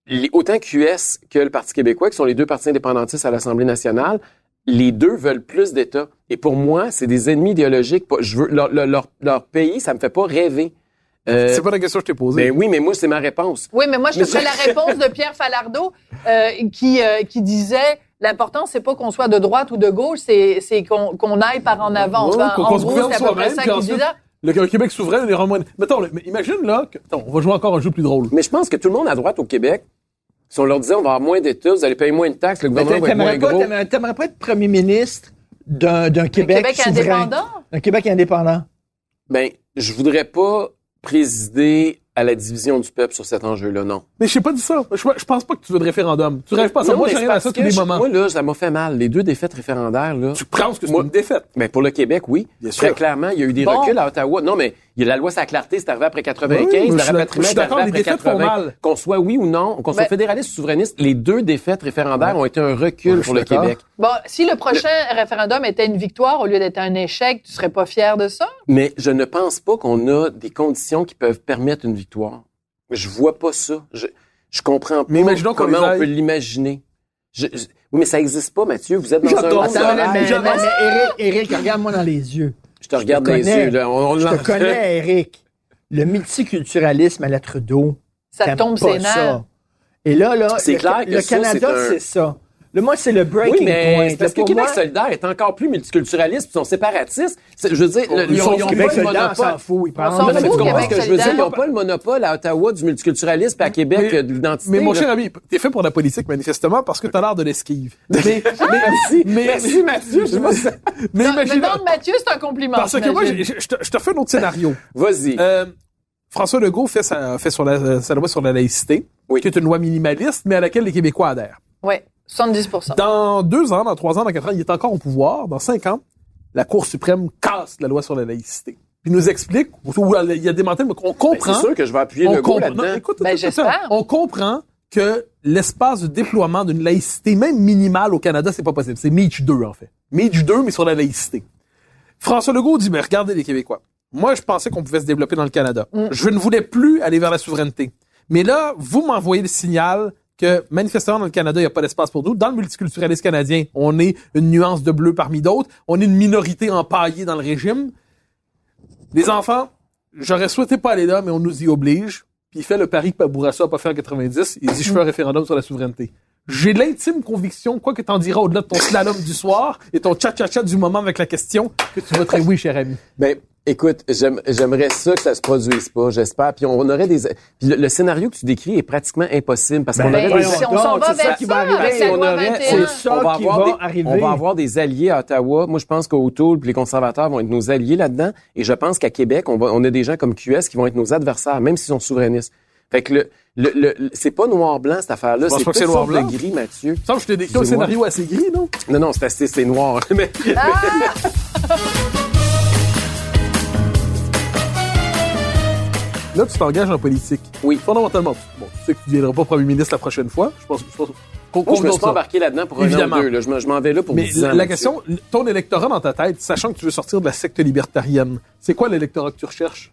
les- autant QS que le Parti québécois, qui sont les deux partis indépendantistes à l'Assemblée nationale, les deux veulent plus d'État. Et pour moi, c'est des ennemis idéologiques. Je veux, leur, leur, leur- leur pays, ça me fait pas rêver. Euh, C'est pas la question que je t'ai posée. ben oui, mais moi, c'est ma réponse. Oui, mais moi, je te ferai la réponse de Pierre Falardeau euh, qui, euh, qui disait l'important, c'est pas qu'on soit de droite ou de gauche, c'est c'est qu'on qu'on aille par en avant. Ouais, Enfin, qu'on- en qu'on se gros, gouverne c'est à peu près ça qu'il disait. Le, le Québec souverain, on est moins... Mettons, là, mais imagine, là, que, attends, on va jouer encore un jeu plus drôle. Mais je pense que tout le monde à droite au Québec, si on leur disait on va avoir moins d'État, vous allez payer moins de taxes, le gouvernement va être moins pas, gros. t'aimerais- t'aimerais pas être premier ministre d'un d'un Le Québec, Québec souverain? indépendant? Un Québec indépendant. Ben, je voudrais pas présider à la division du peuple sur cet enjeu-là, non. Mais je sais pas dit ça. Je, je pense pas que tu veux de référendum. Tu rêves pas à ça. Non, Moi, mais je c'est rêve à ça tous que les moments. Moi, là, ça m'a fait mal. Les deux défaites référendaires, là. Tu penses que c'est Moi- une défaite? Ben, pour le Québec, oui. Bien Très sûr. clairement, il y a eu des Bon. reculs à Ottawa. Non, mais il y a la loi la clarté, c'est arrivé après 95. Oui, mais je le suis- rapatriement est arrivé après défaites font 80. mal. Qu'on soit oui ou non, qu'on soit fédéraliste ou souverainiste, les deux défaites référendaires ont été un recul Ouais, pour le. Québec. Bon, si le prochain référendum était une victoire au lieu d'être un échec, tu serais pas fier de ça? Mais je ne pense pas qu'on a des conditions qui peuvent permettre une victoire. Je vois pas ça. Je, je comprends pas Mais imaginons comment on peut l'imaginer. Je- je- oui, mais ça existe pas, Mathieu. Vous êtes dans un Attends, mais, j'adore mais- mais Eric, Eric, regarde-moi dans les yeux. Je te regarde dans les yeux. Là. On, on Je te connais, Eric. Le multiculturalisme à la Trudeau. Ça tombe ses ça. nerfs. Et là, là, C'est le, clair que le ça, Canada, c'est un- c'est ça. Le, moi, c'est le breaking Oui, mais point. c'est parce que Québec moi, solidaire est encore plus multiculturaliste, puis ils sont séparatistes. Je veux dire, le- Ils ont, ils ont Québec pas le solidaire, on s'en monopole. fout. Ils parlent s'en Non, de- mais tu fout, comprends Québec ce que je veux dire? solidaire. Ils n'ont pas le monopole à Ottawa du multiculturalisme, puis à Québec Mais- euh, de l'identité. Mais mon cher ami, t'es fait pour la politique, manifestement, parce que t'as l'air de l'esquive. Mais, Merci, mais- merci Mathieu. Je si ça- mais Non, imagine, Mathieu, c'est un compliment. parce que moi, je, te, je te fais un autre scénario. Vas-y. Euh, François Legault fait sa, fait sur la, sa loi sur la laïcité, Oui. qui est une loi minimaliste, mais à laquelle les Québécois adhèrent. Oui, 70 Dans deux ans, dans trois ans, dans quatre ans, il est encore au pouvoir. Dans cinq ans, la Cour suprême casse la loi sur la laïcité. Puis nous explique, ou il y a des mentales, mais qu'on Ben, comprend. c'est sûr que je vais appuyer on le go là-dedans. écoute, Ben, j'espère. On comprend que l'espace de déploiement d'une laïcité, même minimale au Canada, c'est pas possible. C'est Meach 2, en fait. Meach 2, mais sur la laïcité. François Legault dit, mais regardez les Québécois. Moi, je pensais qu'on pouvait se développer dans le Canada. Je ne voulais plus aller vers la souveraineté. Mais là, vous m'envoyez le signal que manifestement dans le Canada, il n'y a pas d'espace pour nous. Dans le multiculturalisme canadien, on est une nuance de bleu parmi d'autres. On est une minorité empaillée dans le régime. Les enfants, j'aurais souhaité pas aller là, mais on nous y oblige. Puis il fait le pari que Bourassa a pas fait en 90. Il dit, je fais un référendum sur la souveraineté. J'ai l'intime conviction, quoi que t'en diras au-delà de ton slalom du soir et ton tcha-tcha-tcha du moment avec la question, que tu voterais oui, cher ami. Ben, écoute, j'aime- j'aimerais ça que ça se produise pas, j'espère. Puis on aurait des. Puis le, le scénario que tu décris est pratiquement impossible parce qu'on Ben, aurait Ben, des. si on s'en va c'est ça vers qui ça, va arriver. avec la on loi aurait- 21. c'est ça on va qui avoir va des, arriver. On va avoir des alliés à Ottawa. Moi, je pense qu'Autoul puis les conservateurs vont être nos alliés là-dedans. Et je pense qu'à Québec, on, va, on a des gens comme QS qui vont être nos adversaires, même s'ils sont souverainistes. Fait que le, le, le- c'est pas noir-blanc, cette affaire-là. Je pense C'est pas que c'est noir-blanc. gris, Mathieu. Que je t'ai décrit un scénario assez gris, non? Non, non, c'est assez, c'est noir. Mais, Là, tu t'engages en politique. Oui. Fondamentalement. Bon, tu sais que tu ne deviendras pas premier ministre la prochaine fois. Je pense, je pense qu'on moi, je me suis pas ça. embarqué là-dedans pour un an Évidemment. ou deux. Là. Je m'en- vais là pour Mais 10 ans. la Mathieu. question, ton électorat dans ta tête, sachant que tu veux sortir de la secte libertarienne, c'est quoi l'électorat que tu recherches?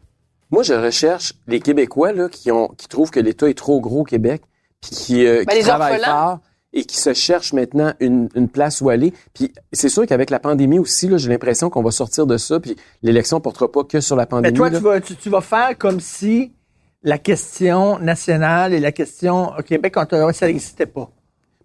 Moi, je recherche les Québécois là, qui, ont, qui trouvent que l'État est trop gros au Québec, puis qui, euh, Ben, qui les travaillent orphelins. fort et qui se cherchent maintenant une, une place où aller. Puis c'est sûr qu'avec la pandémie aussi, là, j'ai l'impression qu'on va sortir de ça, puis l'élection portera pas que sur la Mais pandémie. toi, là. tu vas, tu, tu vas faire comme si la question nationale et la question au Québec, Ontario, ça n'existait pas.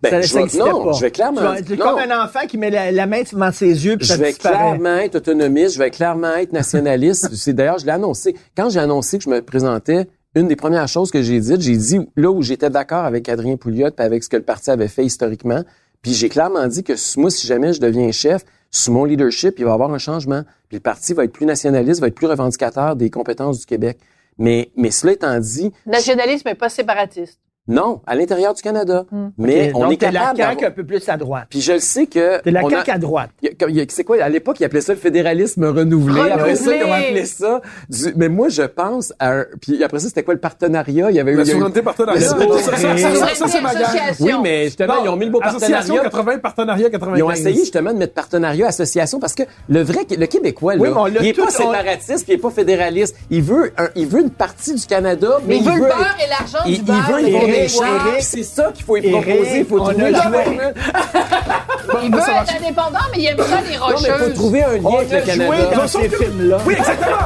Ben, ça, je ça vais- non, pas. je vais clairement- Tu non. comme un enfant qui met la, la main devant ses yeux puis Je ça vais disparaît. clairement être autonomiste, je vais clairement être nationaliste. C'est d'ailleurs, je l'ai annoncé. Quand j'ai annoncé que je me présentais, une des premières choses que j'ai dites, j'ai dit là où j'étais d'accord avec Adrien Pouliot puis avec ce que le parti avait fait historiquement, puis j'ai clairement dit que moi, si jamais je deviens chef, sous mon leadership, il va y avoir un changement. Puis le parti va être plus nationaliste, va être plus revendicateur des compétences du Québec. Mais, mais cela étant dit, Nationalisme mais pas séparatiste. Non, à l'intérieur du Canada. Mais Ok, on donc est t'es la capable. CAQ un peu plus à droite. Puis je le sais que. T'es la on a- CAQ à droite. C'est quoi, à l'époque, ils appelaient ça le fédéralisme renouvelé. Après ça, ils ont Renouvelé. appelé ça. du- mais moi, je pense à un- Puis après ça, c'était quoi le partenariat? Il y avait eu. La souveraineté partenariat. Ça, souveraineté. ça, ça, ça, ça, ça, c'est ma. Oui, mais justement, ils ont mis le mot Association partenariat. 80, partenariat 95. Ils ont essayé justement de mettre partenariat, association, parce que le vrai, le Québécois, là, Oui, on il est tout- pas on- séparatiste, puis il est pas fédéraliste. Il veut, un- il veut une partie du Canada, mais Mais il veut le beurre et l'argent il, du il beurre. Le C'est ça qu'il faut y proposer. Il faut trouver le. Il veut être indépendant, mais il aime ça les Non, mais il faut rocheuses. trouver un lien avec le Canada. dans ces films-là. Oui, exactement.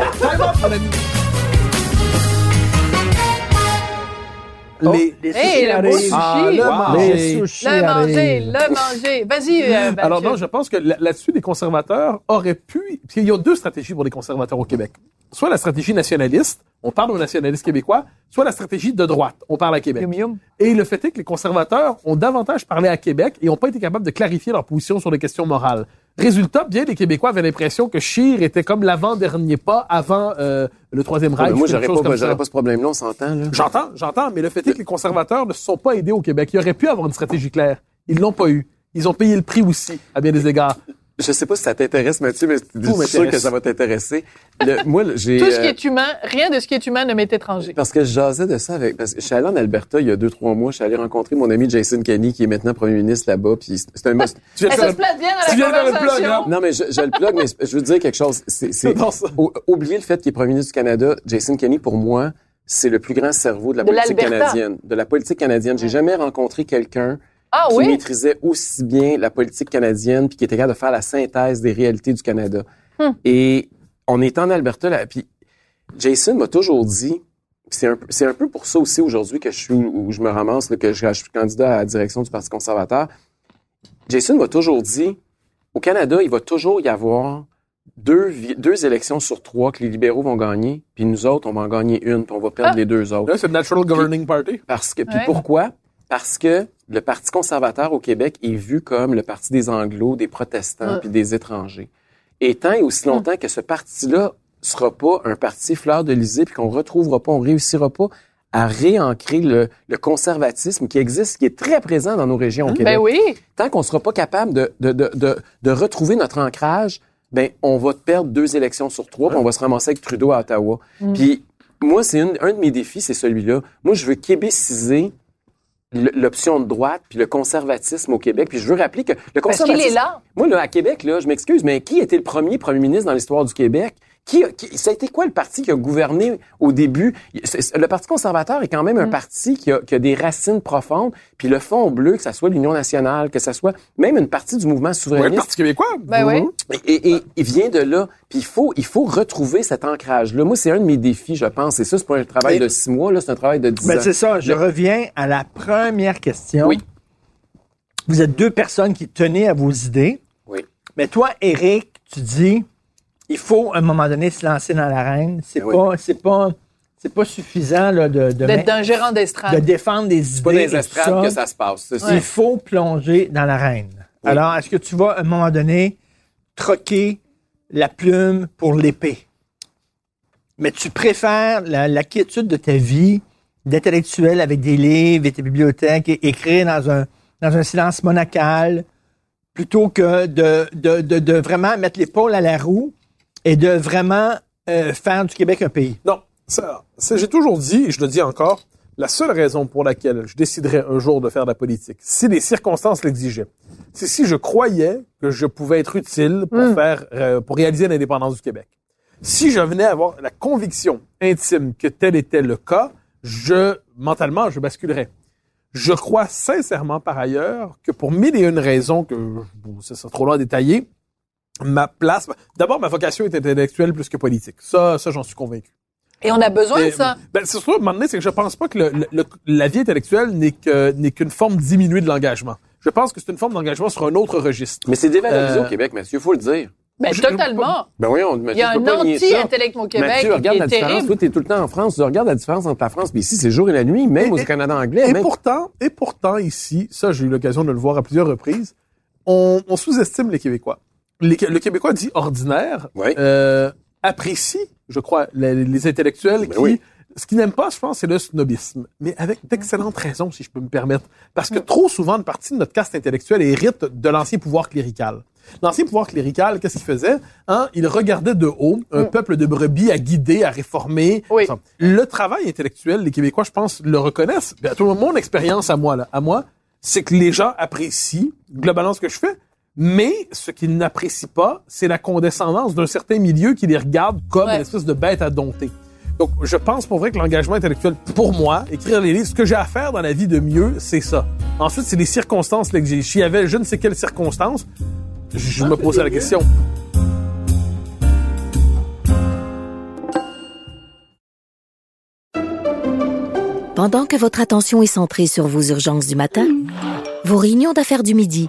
Les, Les Hey, sushis le beau arrivent. sushi. Ah, le Wow. manger. Les sushis Le manger, le manger. Vas-y, euh. Alors non, je pense que là- là-dessus, les conservateurs auraient pu... Parce qu'il y a deux stratégies pour les conservateurs au Québec. Soit la stratégie nationaliste, on parle aux nationalistes québécois, soit la stratégie de droite, on parle à Québec. Yum, yum. Et le fait est que les conservateurs ont davantage parlé à Québec et n'ont pas été capables de clarifier leur position sur les questions morales. Résultat, bien des Québécois avaient l'impression que Scheer était comme l'avant-dernier pas avant euh, le Troisième Ouais, Reich. moi, j'aurais pas, pas ce problème-là, on s'entend, là. J'entends, j'entends, mais le fait est que les conservateurs ne se sont pas aidés au Québec. Ils auraient pu avoir une stratégie claire. Ils l'ont pas eu. Ils ont payé le prix aussi, à bien des égards. Je sais pas si ça t'intéresse, Mathieu, mais je suis sûr que ça va t'intéresser. Moi, j'ai... Tout ce qui euh, est humain, rien de ce qui est humain ne m'est étranger. Parce que je jasais de ça avec, parce que je suis allé en Alberta il y a deux, trois mois. Je suis allé rencontrer mon ami Jason Kenney, qui est maintenant premier ministre là-bas. Puis c'est un, Tu viens de ça faire se place bien tu dans viens de faire le plug, conversation. hein? Non, mais je, je le plug, mais je veux dire quelque chose. C'est, c'est, J'adore ça. o- oubliez le fait qu'il est premier ministre du Canada. Jason Kenney, pour moi, c'est le plus grand cerveau de la politique canadienne. De la politique canadienne. J'ai jamais rencontré quelqu'un Ah qui oui? maîtrisait aussi bien la politique canadienne puis qui était capable de faire la synthèse des réalités du Canada. Hmm. Et on est en Alberta, là, puis Jason m'a toujours dit, c'est un, un peu pour ça aussi aujourd'hui que je suis où, je me ramasse, là, que je, je suis candidat à la direction du Parti conservateur. Jason m'a toujours dit, au Canada, il va toujours y avoir deux, deux élections sur trois que les libéraux vont gagner, puis nous autres, on va en gagner une, puis on va perdre Ah. les deux autres. Là, c'est le Natural Governing Party. Parce que, puis Ouais. pourquoi? Parce que le Parti conservateur au Québec est vu comme le parti des Anglos, des protestants, Ouais. puis des étrangers. Et tant et aussi longtemps que ce parti-là sera pas un parti fleur de lysée, puis qu'on retrouvera pas, on réussira pas à réancrer le, le conservatisme qui existe, qui est très présent dans nos régions au Québec. Ben oui. Tant qu'on sera pas capable de, de, de, de, de retrouver notre ancrage, ben on va perdre deux élections sur trois, puis on va se ramasser avec Trudeau à Ottawa. Puis moi, c'est un de mes défis, c'est celui-là. Moi, je veux québéciser l'option de droite puis le conservatisme au Québec. Puis je veux rappeler que le Parce qu'il conservatisme... est là. Moi, là, à Québec, là, je m'excuse, mais qui était le premier premier ministre dans l'histoire du Québec? Qui, a- qui- ça a été quoi le parti qui a gouverné au début? Le Parti conservateur est quand même Mm. un parti qui a, qui a des racines profondes. Puis le fond bleu, que ça soit l'Union nationale, que ça soit même une partie du mouvement Ouais, le souverainiste, Parti québécois. Ben oui. et, et- et il vient de là. Puis il faut, il faut retrouver cet ancrage-là. Moi, c'est un de mes défis, je pense. Et ça, c'est pas un travail Et- de six mois, là, c'est un travail de dix Ben, ans. c'est ça. Je reviens à la première question. Oui. Vous êtes deux personnes qui tenaient à vos idées. Oui. Mais toi, Eric, tu dis, il faut à un moment donné se lancer dans l'arène. C'est Ben oui. pas, c'est pas, c'est pas suffisant là, de, de, D'être un gérant de défendre des idées. C'est pas dans et les tout estrades que ça se passe. Il faut plonger dans l'arène. Oui. Alors, est-ce que tu vas, à un moment donné, troquer la plume pour l'épée? Mais tu préfères la, la quiétude de ta vie d'intellectuel avec des livres et tes bibliothèques et écrire dans un, dans un silence monacal plutôt que de, de, de, de vraiment mettre l'épaule à la roue et de vraiment euh, faire du Québec un pays? Non, ça, j'ai toujours dit, et je le dis encore, la seule raison pour laquelle je déciderais un jour de faire de la politique, si les circonstances l'exigeaient, c'est si je croyais que je pouvais être utile pour faire, euh, pour réaliser l'indépendance du Québec. Si je venais avoir la conviction intime que tel était le cas, je, mentalement, je basculerais. Je crois sincèrement, par ailleurs, que pour mille et une raisons que, bon, ça serait trop loin à détailler, ma place, d'abord, ma vocation est intellectuelle plus que politique. Ça, ça, j'en suis convaincu. Et on a besoin de ça. Ben, c'est sûr, à un moment donné, c'est que je pense pas que le, le- le- la vie intellectuelle n'est que n'est qu'une forme diminuée de l'engagement. Je pense que c'est une forme d'engagement sur un autre registre. Mais c'est dévalorisé Euh, au Québec, Mathieu, faut le dire. Ben, je- totalement. Ben voyons, Mathieu, Il y a un anti-intellect au Québec Mathieu, qui regarde la est différence. terrible. Toi, t'es tout le temps en France. Tu regardes la différence entre la France et ici, c'est jour et la nuit, même Et- au et- Canada anglais. Et même- pourtant, et pourtant ici, ça j'ai eu l'occasion de le voir à plusieurs reprises, on, on sous-estime les Québécois. Les- le Québécois dit ordinaire Oui. euh, apprécie, je crois, les, les intellectuels Ben qui oui. Ce qu'ils n'aiment pas, je pense, c'est le snobisme. Mais avec d'excellentes raisons, si je peux me permettre. Parce que trop souvent, une partie de notre caste intellectuelle hérite de l'ancien pouvoir clérical. L'ancien pouvoir clérical, qu'est-ce qu'il faisait? Hein? Il regardait de haut un peuple de brebis à guider, à réformer. Oui. Le travail intellectuel, les Québécois, je pense, le reconnaissent. Bien, tout le monde, mon expérience à moi, là, à moi, c'est que les gens apprécient globalement ce que je fais. Mais ce qu'ils n'apprécient pas, c'est la condescendance d'un certain milieu qui les regarde comme Ouais. une espèce de bête à dompter. Donc, je pense pour vrai que l'engagement intellectuel, pour moi, écrire les livres, ce que j'ai à faire dans la vie de mieux, c'est ça. Ensuite, c'est les circonstances j'ai. S'il y avait je ne sais quelles circonstances, je, je me posais la question. Pendant que votre attention est centrée sur vos urgences du matin, vos réunions d'affaires du midi,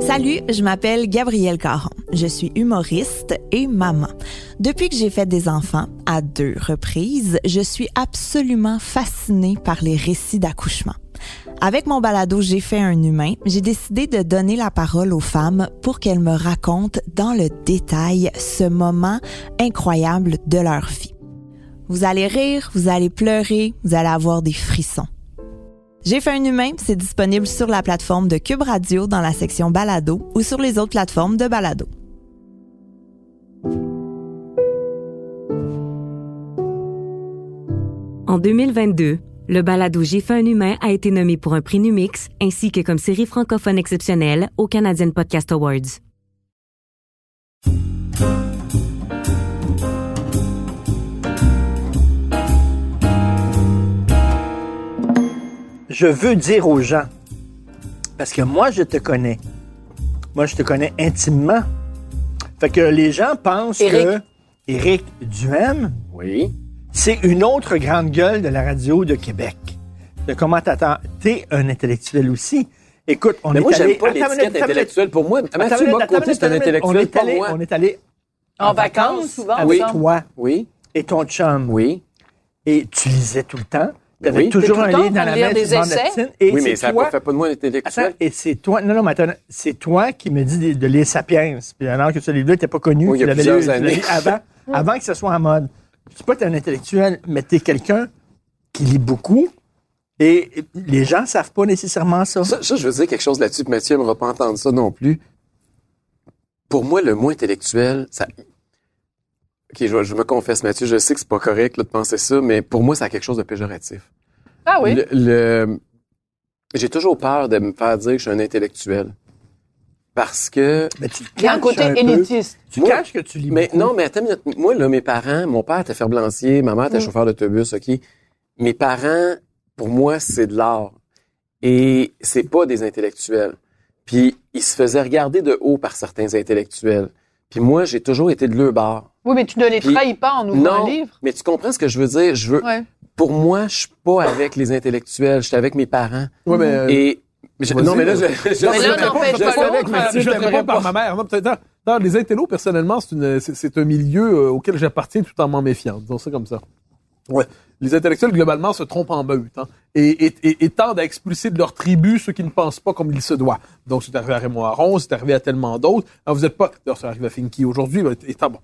Salut, je m'appelle Gabrielle Caron. Je suis humoriste et maman. Depuis que j'ai fait des enfants, à deux reprises, je suis absolument fascinée par les récits d'accouchement. Avec mon balado J'ai fait un humain, j'ai décidé de donner la parole aux femmes pour qu'elles me racontent dans le détail ce moment incroyable de leur vie. Vous allez rire, vous allez pleurer, vous allez avoir des frissons. J'ai fait un humain, c'est disponible sur la plateforme de Cube Radio dans la section Balado ou sur les autres plateformes de Balado. En 2022, le balado J'ai fait un humain a été nommé pour un prix Numix ainsi que comme série francophone exceptionnelle au Canadian Podcast Awards. Je veux dire aux gens, parce que moi, je te connais. Moi, je te connais intimement. Fait que les gens pensent Éric. que Éric Duhem, Oui. c'est une autre grande gueule de la radio de Québec. Le commentateur, t'es un intellectuel aussi. Écoute, on Mais est moi, allé... j'aime pas l'étiquette intellectuelle. Pour moi, Mathieu Bocoté, c'est un intellectuel, on est allé, moi. On est allé En vacances, souvent, Oui. ensemble. toi Oui, et ton chum. oui. Et tu lisais tout le temps. Tu avais Oui. toujours un livre dans la main, des tu essais? Et Oui, mais c'est ça toi... ne fait pas de moi Attends, intellectuel. et c'est toi, non, non, mais attends, c'est toi qui me dis de, de lire Sapiens. Puis alors que ce livre-là n'était pas connu, Oui, il y tu a l'avais lu, tu avant, avant que ce soit en mode. Tu pas t'es un intellectuel, mais t'es quelqu'un qui lit beaucoup et les gens savent pas nécessairement ça. Ça, ça, je veux dire quelque chose là-dessus, Mathieu n'aimera pas entendre ça non plus. Pour moi, le mot intellectuel, ça... OK, je, je me confesse, Mathieu, je sais que c'est pas correct là, de penser ça, mais pour moi, ça a quelque chose de péjoratif. Ah oui? Le, le- J'ai toujours peur de me faire dire que je suis un intellectuel. Parce que... Mais tu Il y a un côté peu. élitiste. Tu Moi- caches que tu lis Mais beaucoup. non, mais attends. Moi, là, mes parents, mon père était ferblancier, ma mère était chauffeur d'autobus, OK? Mes parents, pour moi, c'est de l'art. Et c'est pas des intellectuels. Puis, ils se faisaient regarder de haut par certains intellectuels. Puis moi, j'ai toujours été de leur bord. Oui, mais tu ne les Puis- trahis pas en ouvrant Non, un livre. mais tu comprends ce que je veux dire? Je veux, Ouais. pour moi, je suis pas avec les intellectuels, je suis avec mes parents. Ouais, mais, euh, Et, mais je- non, mais là, je, je, Mais là, je- n'empêche je- pas avec. Mathieu, je ne j'aimerais réponds par pas. ma mère. Non, peut-être- non, non, les intellos, personnellement, c'est un milieu euh, auquel j'appartiens tout en m'en méfiant. Disons ça comme ça. Ouais. Les intellectuels, globalement, se trompent en meute hein, et, et, et, et tendent à expulser de leur tribu ceux qui ne pensent pas comme il se doit. Donc, c'est arrivé à Raymond Aron, c'est arrivé à tellement d'autres. Alors, vous n'êtes pas... D'ailleurs, ça arrive à Finky aujourd'hui. Et, étant bon.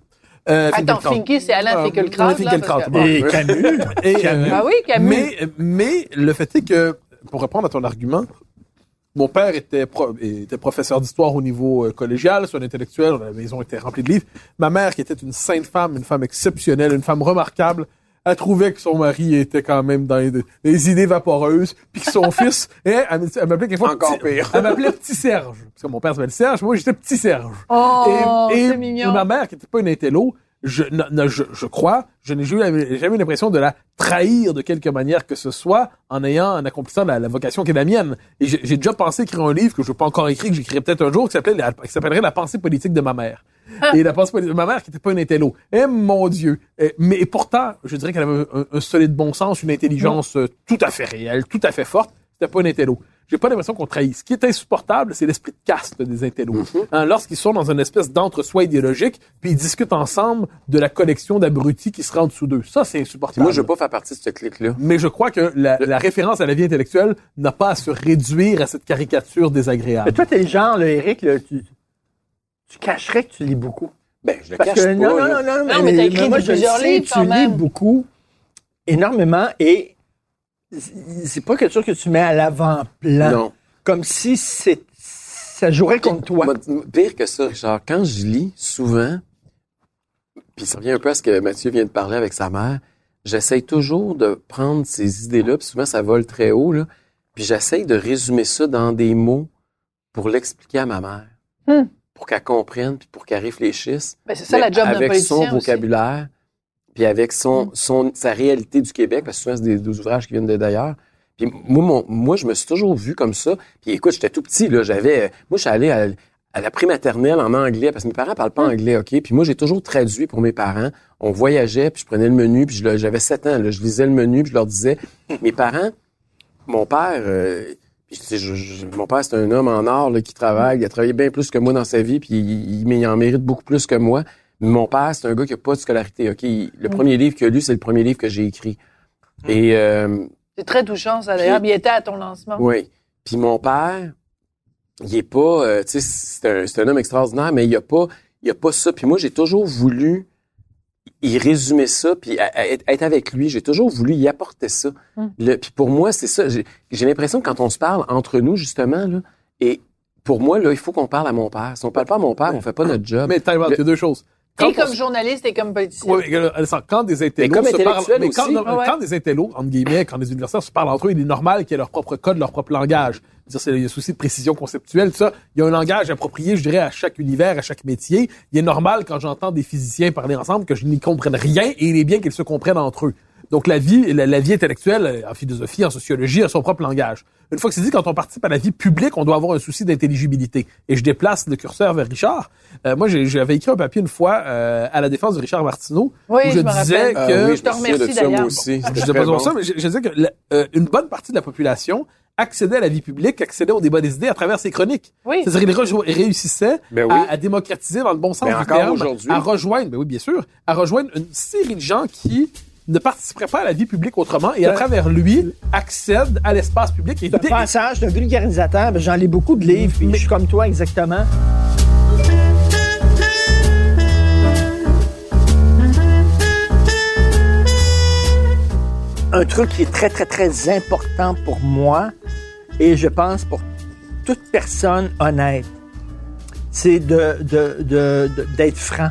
Euh, Attends. Finky, c'est Alain Euh, Finkielkraut, Alain bon. Et Camus. Et, Camus. euh, Ah oui, Camus. mais, mais le fait est que, pour répondre à ton argument, mon père était, pro- était professeur d'histoire au niveau euh, collégial, c'est un intellectuel, la maison était remplie de livres. Ma mère, qui était une sainte femme, une femme exceptionnelle, une femme remarquable, elle trouvait que son mari était quand même dans les, les idées vaporeuses, puis que son fils, et elle, elle m'appelait quelquefois Encore petit, pire. Elle m'appelait Petit Serge, parce que mon père s'appelle Serge, moi j'étais Petit Serge. Oh, et, et c'est mignon. ma mère, qui n'était pas une intello, je, ne- ne- je, je crois, je n'ai jamais, jamais eu l'impression de la trahir de quelque manière que ce soit en ayant, en accomplissant la, la vocation qui est la mienne. Et j'ai déjà pensé écrire un livre que je n'ai pas encore écrit, que j'écrirai peut-être un jour, qui s'appelait la- qui s'appellerait La pensée politique de ma mère. Et la pensée politique. Ma mère qui était pas une intello. Eh mon Dieu. Eh, mais et pourtant, je dirais qu'elle avait un, un solide bon sens, une intelligence euh, tout à fait réelle, tout à fait forte. C'était pas une intello. J'ai pas l'impression qu'on trahit. Ce qui est insupportable, c'est l'esprit de caste des intellos. Hein, Lorsqu'ils sont dans une espèce d'entre-soi idéologique, puis ils discutent ensemble de la collection d'abrutis qui sera en dessous d'eux. Ça, c'est insupportable. moi, je veux pas faire partie de ce clic-là. Mais je crois que la, la référence à la vie intellectuelle n'a pas à se réduire à cette caricature désagréable. Mais toi, t'es le genre, là, Eric, là, tu, tu cacherais que tu lis beaucoup? Ben, je le Parce cache que, pas. non, non, non, non, Non, mais t'as écrit moi, je plusieurs sais, livres, tu quand lis même. beaucoup, énormément, et c'est pas quelque chose que tu mets à l'avant-plan. Non. Comme si c'est, ça jouerait contre toi. Pire que ça, Richard, quand je lis, souvent, puis ça revient un peu à ce que Mathieu vient de parler avec sa mère, j'essaye toujours de prendre ces idées-là, puis souvent ça vole très haut, là, puis j'essaye de résumer ça dans des mots pour l'expliquer à ma mère, Hmm. Pour qu'elle comprenne, puis pour qu'elle réfléchisse. Ben, c'est ça la job Avec son aussi. vocabulaire, puis avec son, Mm. son, sa réalité du Québec, parce que souvent, c'est des, des ouvrages qui viennent de d'ailleurs. Puis moi, mon- moi, je me suis toujours vu comme ça. Puis écoute, j'étais tout petit, là. J'avais, moi, je suis allé à, à la prématernelle en anglais, parce que mes parents parlent Mm. pas anglais, OK? Puis moi, j'ai toujours traduit pour mes parents. On voyageait, puis je prenais le menu, puis j'avais sept ans, là. Je lisais le menu, puis je leur disais, mes parents, mon père, euh, je- je- mon père, c'est un homme en or là, qui travaille. Il a travaillé bien plus que moi dans sa vie, puis il, il- il en mérite beaucoup plus que moi. Mais mon père, c'est un gars qui a pas de scolarité. Ok, le premier livre qu'il a lu, c'est le premier livre que j'ai écrit. Et euh, C'est très touchant, ça, d'ailleurs. Il était à ton lancement. oui. Puis mon père, il est pas, euh, tu sais, c'est un, c'est un homme extraordinaire, mais il a pas, il a pas ça. Puis moi, j'ai toujours voulu y résumer ça, puis à- à être avec lui. J'ai toujours voulu y apporter ça. Mm. Le- puis pour moi, c'est ça. J'ai l'impression que quand on se parle entre nous, justement, là, et pour moi, là, il faut qu'on parle à mon père. Si on parle pas à mon père, on fait pas notre job. Mais time out, il y a deux choses. Quand Et on comme journaliste et comme politicien. Oui, euh, Alessandre, quand des intellos comme se parlent, mais quand, aussi. non, ouais. quand des intellos, entre guillemets, quand des universitaires se parlent entre eux, il est normal qu'il y ait leur propre code, leur propre langage. C'est-à-dire, c'est- il y a un souci de précision conceptuelle, tout ça. Il y a un langage approprié, je dirais, à chaque univers, à chaque métier. Il est normal, quand j'entends des physiciens parler ensemble, que je n'y comprenne rien et il est bien qu'ils se comprennent entre eux. Donc, la vie, la, la vie intellectuelle, euh, en philosophie, en sociologie, a son propre langage. Une fois que c'est dit, quand on participe à la vie publique, on doit avoir un souci d'intelligibilité. Et je déplace le curseur vers Richard. Euh, moi, j'avais écrit un papier une fois euh, à la défense de Richard Martineau, Oui, où je je me disais rappelle. que Ah oui, je te me souviens remercie d'ailleurs. C'était je disais très pas bon. ça, mais je, je disais que la- euh, une bonne partie de la population accédait à la vie publique, accédait au débat des idées à travers ses chroniques. Oui. C'est-à-dire qu'il réussissait Ben oui. à, à démocratiser dans le bon sens Mais du encore terme, aujourd'hui. à rejoindre, ben oui, bien sûr, à rejoindre une série de gens qui ne participeraient pas à la vie publique autrement et à travers lui accèdent à l'espace public. Et C'est un dé- passage d'un vulgarisateur. Ben, J'en lis beaucoup de livres, puis je suis comme toi exactement. Un truc qui est très, très, très important pour moi, et je pense pour toute personne honnête, c'est de, de, de- de- d'être franc.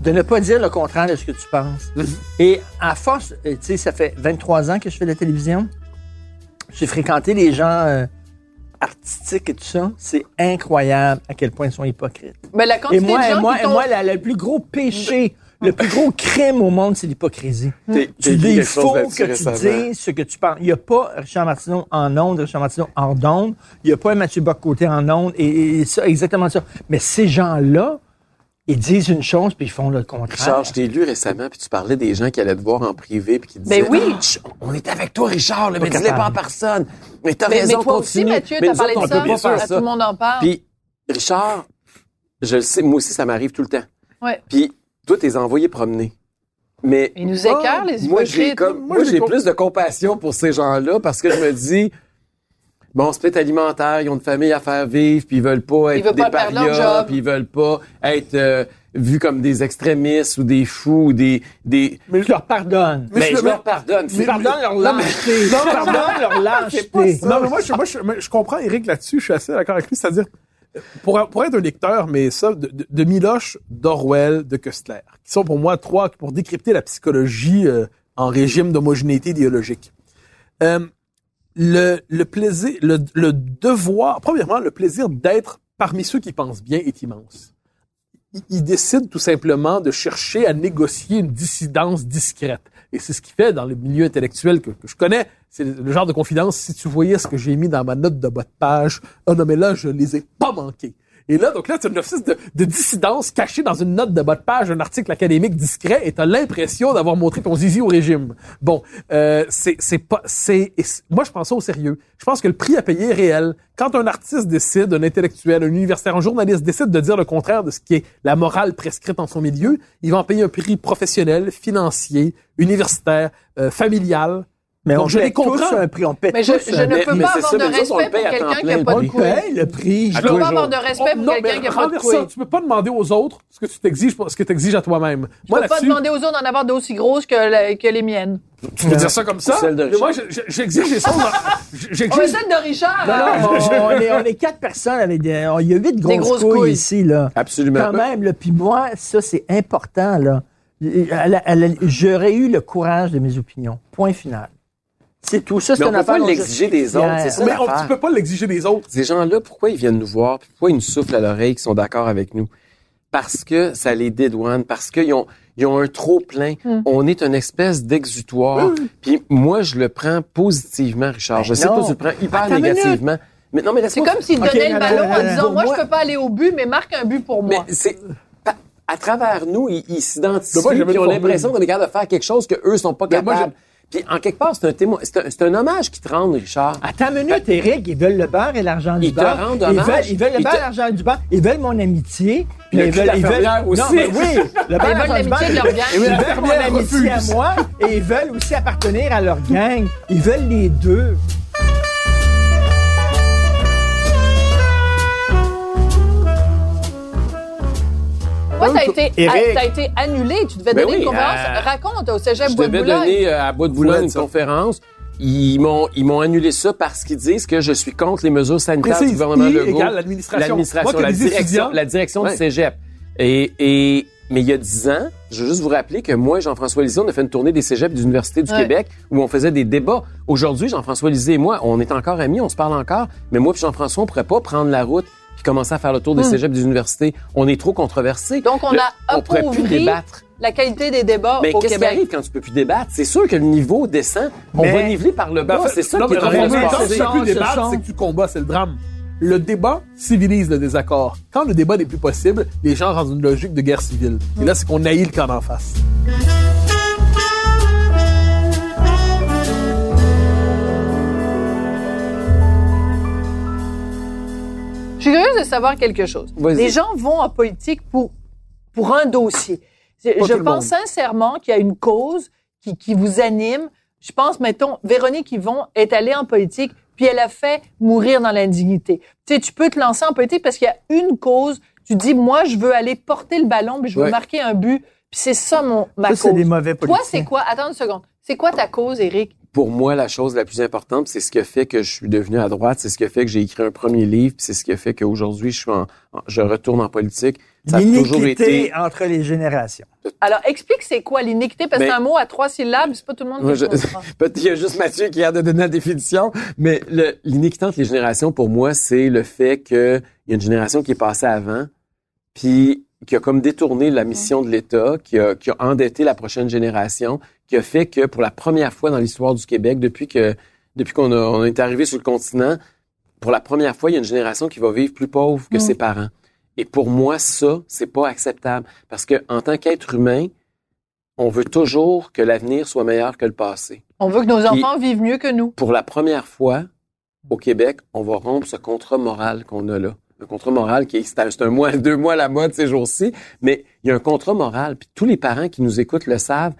De ne pas dire le contraire de ce que tu penses. Et à force, euh, tu sais, ça fait 23 ans que je fais de la télévision. J'ai fréquenté les gens euh, artistiques et tout ça. C'est incroyable à quel point ils sont hypocrites. Ben, la Et moi, de gens moi, qui t'ont- moi la- le plus gros péché, le plus gros crime au monde, c'est l'hypocrisie. Il faut que tu dises ce que tu penses. Il n'y a pas Richard Martineau en ondes, Richard Martineau hors d'ondes. Il n'y a pas Mathieu Bock-Côté en ondes. Et, et ça, exactement ça. Mais ces gens-là, ils disent une chose puis ils font le contraire. Richard, je t'ai lu récemment, puis tu parlais des gens qui allaient te voir en privé, puis qui te disaient Ben oui. Ah, on est avec toi, Richard, là, mais dis-le pas en personne. Mais t'as Mais, raison, mais toi aussi, continue. Mathieu, Mais t'as parlé autres, de on peut pas ça. ça. tout le monde en parle. Puis, Richard, je le sais, moi aussi, ça m'arrive tout le temps. Ouais. Puis, toi, t'es envoyé promener. Mais Ils nous écœurent, les moi, j'ai hypocrites. comme, Moi, moi, j'ai plus de compassion pour ces gens-là parce que je me dis, bon, split alimentaire, ils ont une famille à faire vivre, puis ils veulent pas être veulent des pas parias, puis ils veulent pas être euh, vus comme des extrémistes ou des fous ou des, des. Mais je leur pardonne. Mais, je- je leur pardonne. Je pardonne leur lâcheté. Je pardonne leur lâcheté. Non, mais moi, je, moi, je, moi, je comprends Eric là-dessus. Je suis assez d'accord avec lui. C'est-à-dire, pour, être un lecteur, mais ça, de, de, Miloche, d'Orwell, de Köstler, qui sont pour moi trois pour décrypter la psychologie euh, en régime d'homogénéité idéologique. Euh, le, plaisir, le, devoir, premièrement, le plaisir d'être parmi ceux qui pensent bien est immense. Il, il décide tout simplement de chercher à négocier une dissidence discrète. Et c'est ce qu'il fait dans le milieu intellectuel que, je connais. C'est le, genre de confidence. Si tu voyais ce que j'ai mis dans ma note de bas de page, oh non, mais là, je les ai pas manqués. Et là, donc là, c'est une espèce de, de dissidence cachée dans une note de bas de page d'un article académique discret et t'as l'impression d'avoir montré ton zizi au régime. Bon, euh, c'est, pas, c'est, moi je prends ça au sérieux. Je pense que le prix à payer est réel. Quand un artiste décide, un intellectuel, un universitaire, un journaliste décide de dire le contraire de ce qui est la morale prescrite en son milieu, il va en payer un prix professionnel, financier, universitaire, euh, familial. Mais Donc, on je les comprends. tous un prix. On paie Mais je, tous je un ne peux mais pas avoir ça, de on respect pour quelqu'un qui n'a pas On de couilles. paye le prix. Je À peux pas avoir de respect pour quelqu'un qui n'a pas de couilles. ça. Tu peux pas demander aux autres ce que tu t'exiges, ce que tu exiges à toi-même. Je Moi, peux pas demander aux autres d'en avoir d'aussi grosses que, la- que les miennes. tu peux dire ça comme ça? Celle de mais moi, je- je- j'exige des choses. On J'exige. va celle de Richard. Non, hein? non, on, on est, on est quatre personnes avec des. on- Il y a huit grosses, grosses couilles, couilles. ici, là. Absolument. Quand même, là. Puis moi, ça, c'est important, là. J'aurais eu le courage de mes opinions. Point final. C'est tout. Ça, c'est Mais on une peut pas affaire je l'exiger des autres, c'est ça. Mais on, tu peux pas l'exiger des autres. Ces gens-là, pourquoi ils viennent nous voir? puis Pourquoi ils nous soufflent à l'oreille qu'ils sont d'accord avec nous? Parce que ça les dédouane, parce qu'ils ont, ils ont un trop plein. Hmm. On est une espèce d'exutoire. Puis moi, je le prends positivement, Richard. je Ben sais non. que toi, tu le prends hyper Attends négativement. Mais non, mais C'est comme s'il Ok, donnait le ballon en disant Moi, moi- je peux pas aller au but, mais marque un but pour Mais moi. c'est pa- à travers nous, ils ils s'identifient Mais puis ils ont l'impression qu'on est capable de faire quelque chose que eux sont pas Mais moi, capables. Puis en quelque part, c'est un témoin, c'est un, c'est un hommage qu'ils te rendent, Richard. Attends une minute, Eric, ils veulent le beurre et l'argent du Ils te beurre. rendent ils hommage. veulent, ils veulent le Ils beurre te- et l'argent du beurre. Ils veulent mon amitié. Puis le ils cul veulent, de la ils veulent, fermière aussi. Non, mais oui, le beurre et l'argent du beurre. l'amitié de leur gang. Ils veulent La mon fermière amitié à refuse. moi et ils veulent aussi appartenir à leur gang. Ils veulent les deux. Toi, été, Eric. t'as été annulé? Tu devais Ben donner oui, une conférence. euh, Raconte au cégep Je Bois de devais Boulogne. donner à Bois de Boulogne une conférence. Ils m'ont, ils m'ont annulé ça parce qu'ils disent que je suis contre les mesures sanitaires Précise, du gouvernement I Legault. égale l'administration. L'administration, Moi, que la direction, la direction Ouais. du cégep. Et, et, mais il y a dix ans, je veux juste vous rappeler que moi et Jean-François Lisée, on a fait une tournée des cégeps de l'Université du Ouais. Québec où on faisait des débats. Aujourd'hui, Jean-François Lisée et moi, on est encore amis, on se parle encore, mais moi et Jean-François, on pourrait pas prendre la route puis commencer à faire le tour des cégeps des universités. On est trop controversés. Hmm. Donc, on Le- a on pourrait plus débattre. la qualité des débats Mais au qu'est-ce qui Québec. arrive quand tu peux plus débattre? C'est sûr que le niveau descend. On Mais- va niveler par le bas. Ben, c'est ça non, qui est mais en train de se passer. Tu plus débattre, c'est que tu combats, c'est le drame. Le débat civilise le désaccord. Quand le débat n'est plus possible, les gens rentrent dans une logique de guerre civile. Et là, c'est qu'on haït le camp d'en face. Savoir quelque chose. Les gens vont en politique pour, pour un dossier. Je Pas pense sincèrement qu'il y a une cause qui, qui vous anime. Je pense, mettons, Véronique Yvon est allée en politique, puis elle a fait mourir dans l'indignité. Tu sais, tu peux te lancer en politique parce qu'il y a une cause. Tu dis, moi, je veux aller porter le ballon, puis je veux Ouais. marquer un but. Puis c'est ça, mon, ma Ça, c'est cause. des mauvais Toi, politiciens. c'est quoi? Attends une seconde. C'est quoi ta cause, Éric? Pour moi, la chose la plus importante, c'est ce qui a fait que je suis devenu à droite, c'est ce qui a fait que j'ai écrit un premier livre, puis c'est ce qui a fait qu'aujourd'hui, je suis en, en- je retourne en politique. Ça a toujours L'iniquité été. entre les générations. Alors, explique c'est quoi l'iniquité, parce que c'est un mot à trois syllabes, c'est pas tout le monde qui je- comprend. Peut-être qu'il y a juste Mathieu qui a de donner la définition, mais le- l'iniquité entre les générations, pour moi, c'est le fait qu'il y a une génération qui est passée avant, puis qui a comme détourné la mission de l'État, qui a, qui a endetté la prochaine génération, qui a fait que pour la première fois dans l'histoire du Québec, depuis que depuis qu'on on est arrivé sur le continent, pour la première fois, il y a une génération qui va vivre plus pauvre que Mm. ses parents. Et pour moi, ça, c'est pas acceptable. Parce que en tant qu'être humain, on veut toujours que l'avenir soit meilleur que le passé On veut que nos enfants vivent mieux que nous. pour la première fois au Québec, on va rompre ce contrat moral qu'on a là. Un contrat moral qui est, c'est un, mois, deux mois à la mode ces jours-ci, mais il y a un contrat moral. Puis tous les parents qui nous écoutent le savent.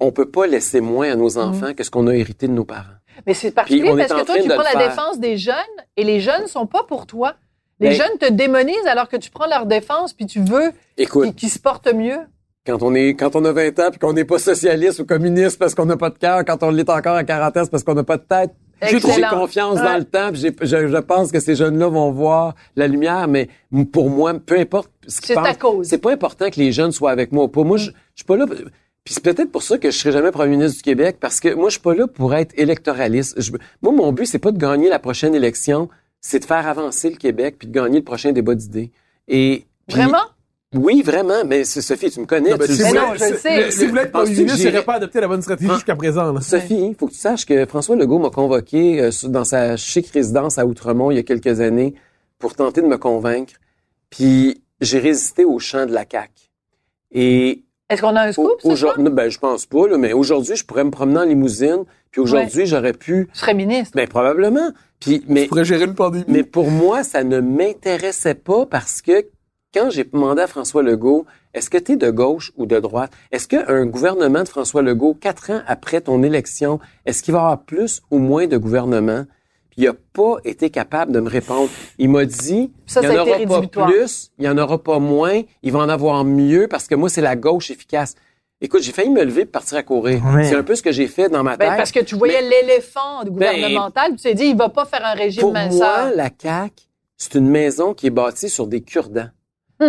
On peut pas laisser moins à nos enfants que ce qu'on a hérité de nos parents. Mais c'est particulier parce que toi, tu prends la faire. défense des jeunes et les jeunes sont pas pour toi. Les Ben- jeunes te démonisent alors que tu prends leur défense puis tu veux qu'ils se portent mieux. quand on est quand on a 20 ans puis qu'on n'est pas socialiste ou communiste parce qu'on n'a pas de cœur, quand on l'est encore à 40 ans, parce qu'on n'a pas de tête. J'ai confiance Ouais. dans le temps, puis je, je pense que ces jeunes-là vont voir la lumière, mais pour moi, peu importe ce qu'ils pensent, c'est pas important que les jeunes soient avec moi. Pour moi, je, je suis pas là. Puis c'est peut-être pour ça que je serai jamais premier ministre du Québec, parce que moi, je suis pas là pour être électoraliste. Je- moi, mon but, c'est pas de gagner la prochaine élection, c'est de faire avancer le Québec puis de gagner le prochain débat d'idées. Et puis- Vraiment? Oui, vraiment. Mais c'est- Sophie, tu me connais. Non, ben, tu Mais sais. non, voulez- je le sais. Si vous voulez être Penses-tu premier ministre, que il n'aurait j'irais- pas adopté la bonne stratégie Ah. jusqu'à présent. là. Sophie, il faut que tu saches que François Legault m'a convoqué euh, dans sa chic résidence à Outremont il y a quelques années pour tenter de me convaincre. Puis j'ai résisté au chant de la CAQ. Et Est-ce qu'on a un scoop, aujourd'hui, ben je pense pas, là, mais aujourd'hui, je pourrais me promener en limousine. Puis aujourd'hui, j'aurais pu, Tu serais ministre. ben probablement. Puis mais Tu pourrais gérer une pandémie. mais pour moi, ça ne m'intéressait pas parce que quand j'ai demandé à François Legault, est-ce que tu es de gauche ou de droite? Est-ce qu'un gouvernement de François Legault, quatre ans après ton élection, est-ce qu'il va y avoir plus ou moins de gouvernement? Puis il n'a pas été capable de me répondre. Il m'a dit, Ça, il ça n'y en aura pas plus, il n'y en aura pas moins, il va en avoir mieux parce que moi, c'est la gauche efficace. Écoute, j'ai failli me lever et partir à courir. C'est un peu ce que j'ai fait dans ma tête. Ben, parce que tu voyais l'éléphant gouvernemental, puis tu t'es dit, il va pas faire un régime Pour minceur. moi, la CAQ, c'est une maison qui est bâtie sur des cure-dents.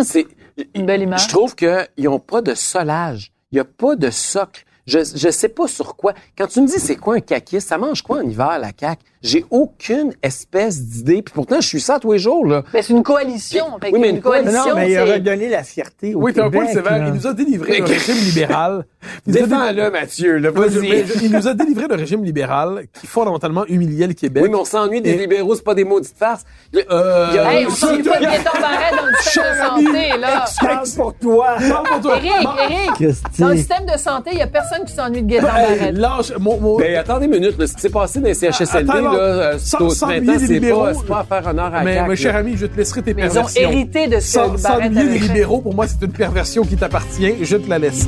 C'est, Une belle image. je trouve qu'ils n'ont pas de solage. Il n'y a pas de socle. Je ne sais pas sur quoi. Quand tu me dis c'est quoi un caquiste, ça mange quoi en hiver, la CAQ? J'ai aucune espèce d'idée. Puis pourtant, je suis ça tous les jours. Là. Ben, c'est une coalition. Fait Oui, mais une une coalition, Non, mais il a redonné la fierté au Oui, t'as un point sévère. là. Il nous a délivré Mais le régime libéral. Défends-le, Mathieu. Là, Mais mais il nous a délivré le régime libéral qui fondamentalement humiliait le Québec. Oui, mais on s'ennuie des Et- libéraux, c'est pas des maudites farces. Euh, Il y a- Hey, on Ça, s'en pas de Gaëtan Barret dans le système de santé, là. Parle pour toi. Parle pour toi. Éric, dans le système de santé, il y a personne qui s'ennuie de Gaëtan Barret. lâche, mon, mon- Ben, attendez une minute, là. Ce qui s'est passé dans les CHSLD, là, euh, sans- au sans oublier les c'est libéraux. pas, c'est pas à faire honneur à mais, mais cher ami, je te laisserai tes Mais ils ont perversions. hérité de ce Sans, sans fait. libéraux, pour moi, c'est une perversion qui t'appartient. Je te la laisse.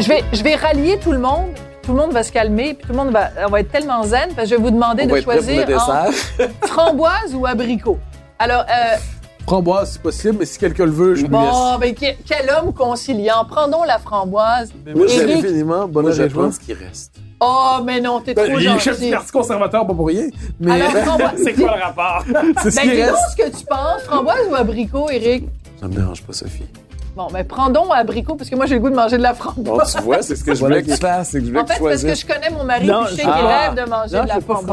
Je vais, je vais rallier tout le monde. Tout le monde va se calmer, puis tout le monde va, on va être tellement zen, parce que je vais vous demander On de choisir entre framboise ou abricot. Alors, euh, Framboise, c'est possible, mais si quelqu'un le veut, je me laisse. bon, ben, que- quel homme conciliant? Prends donc la framboise. Moi, j'aime Éric? infiniment. Bonne Moi, je région. prends ce qui reste. Oh, mais non, t'es Ben, trop il est chef du gentil. Parti conservateur, pas pour rien. Mais Alors, framboise. c'est quoi le rapport? c'est ce Ben, qui dis donc reste. ce que tu penses. Framboise ou abricot, Eric? Ça me dérange pas, Sophie. Bon, ben, prends donc abricot, parce que moi, j'ai le goût de manger de la Bon, framboise. tu vois, c'est ce que je voulais que tu fasses, c'est que je voulais En que fait, tu parce que je connais mon mari, Non, qu'il Ah. rêve de manger Non, de la pas framboise.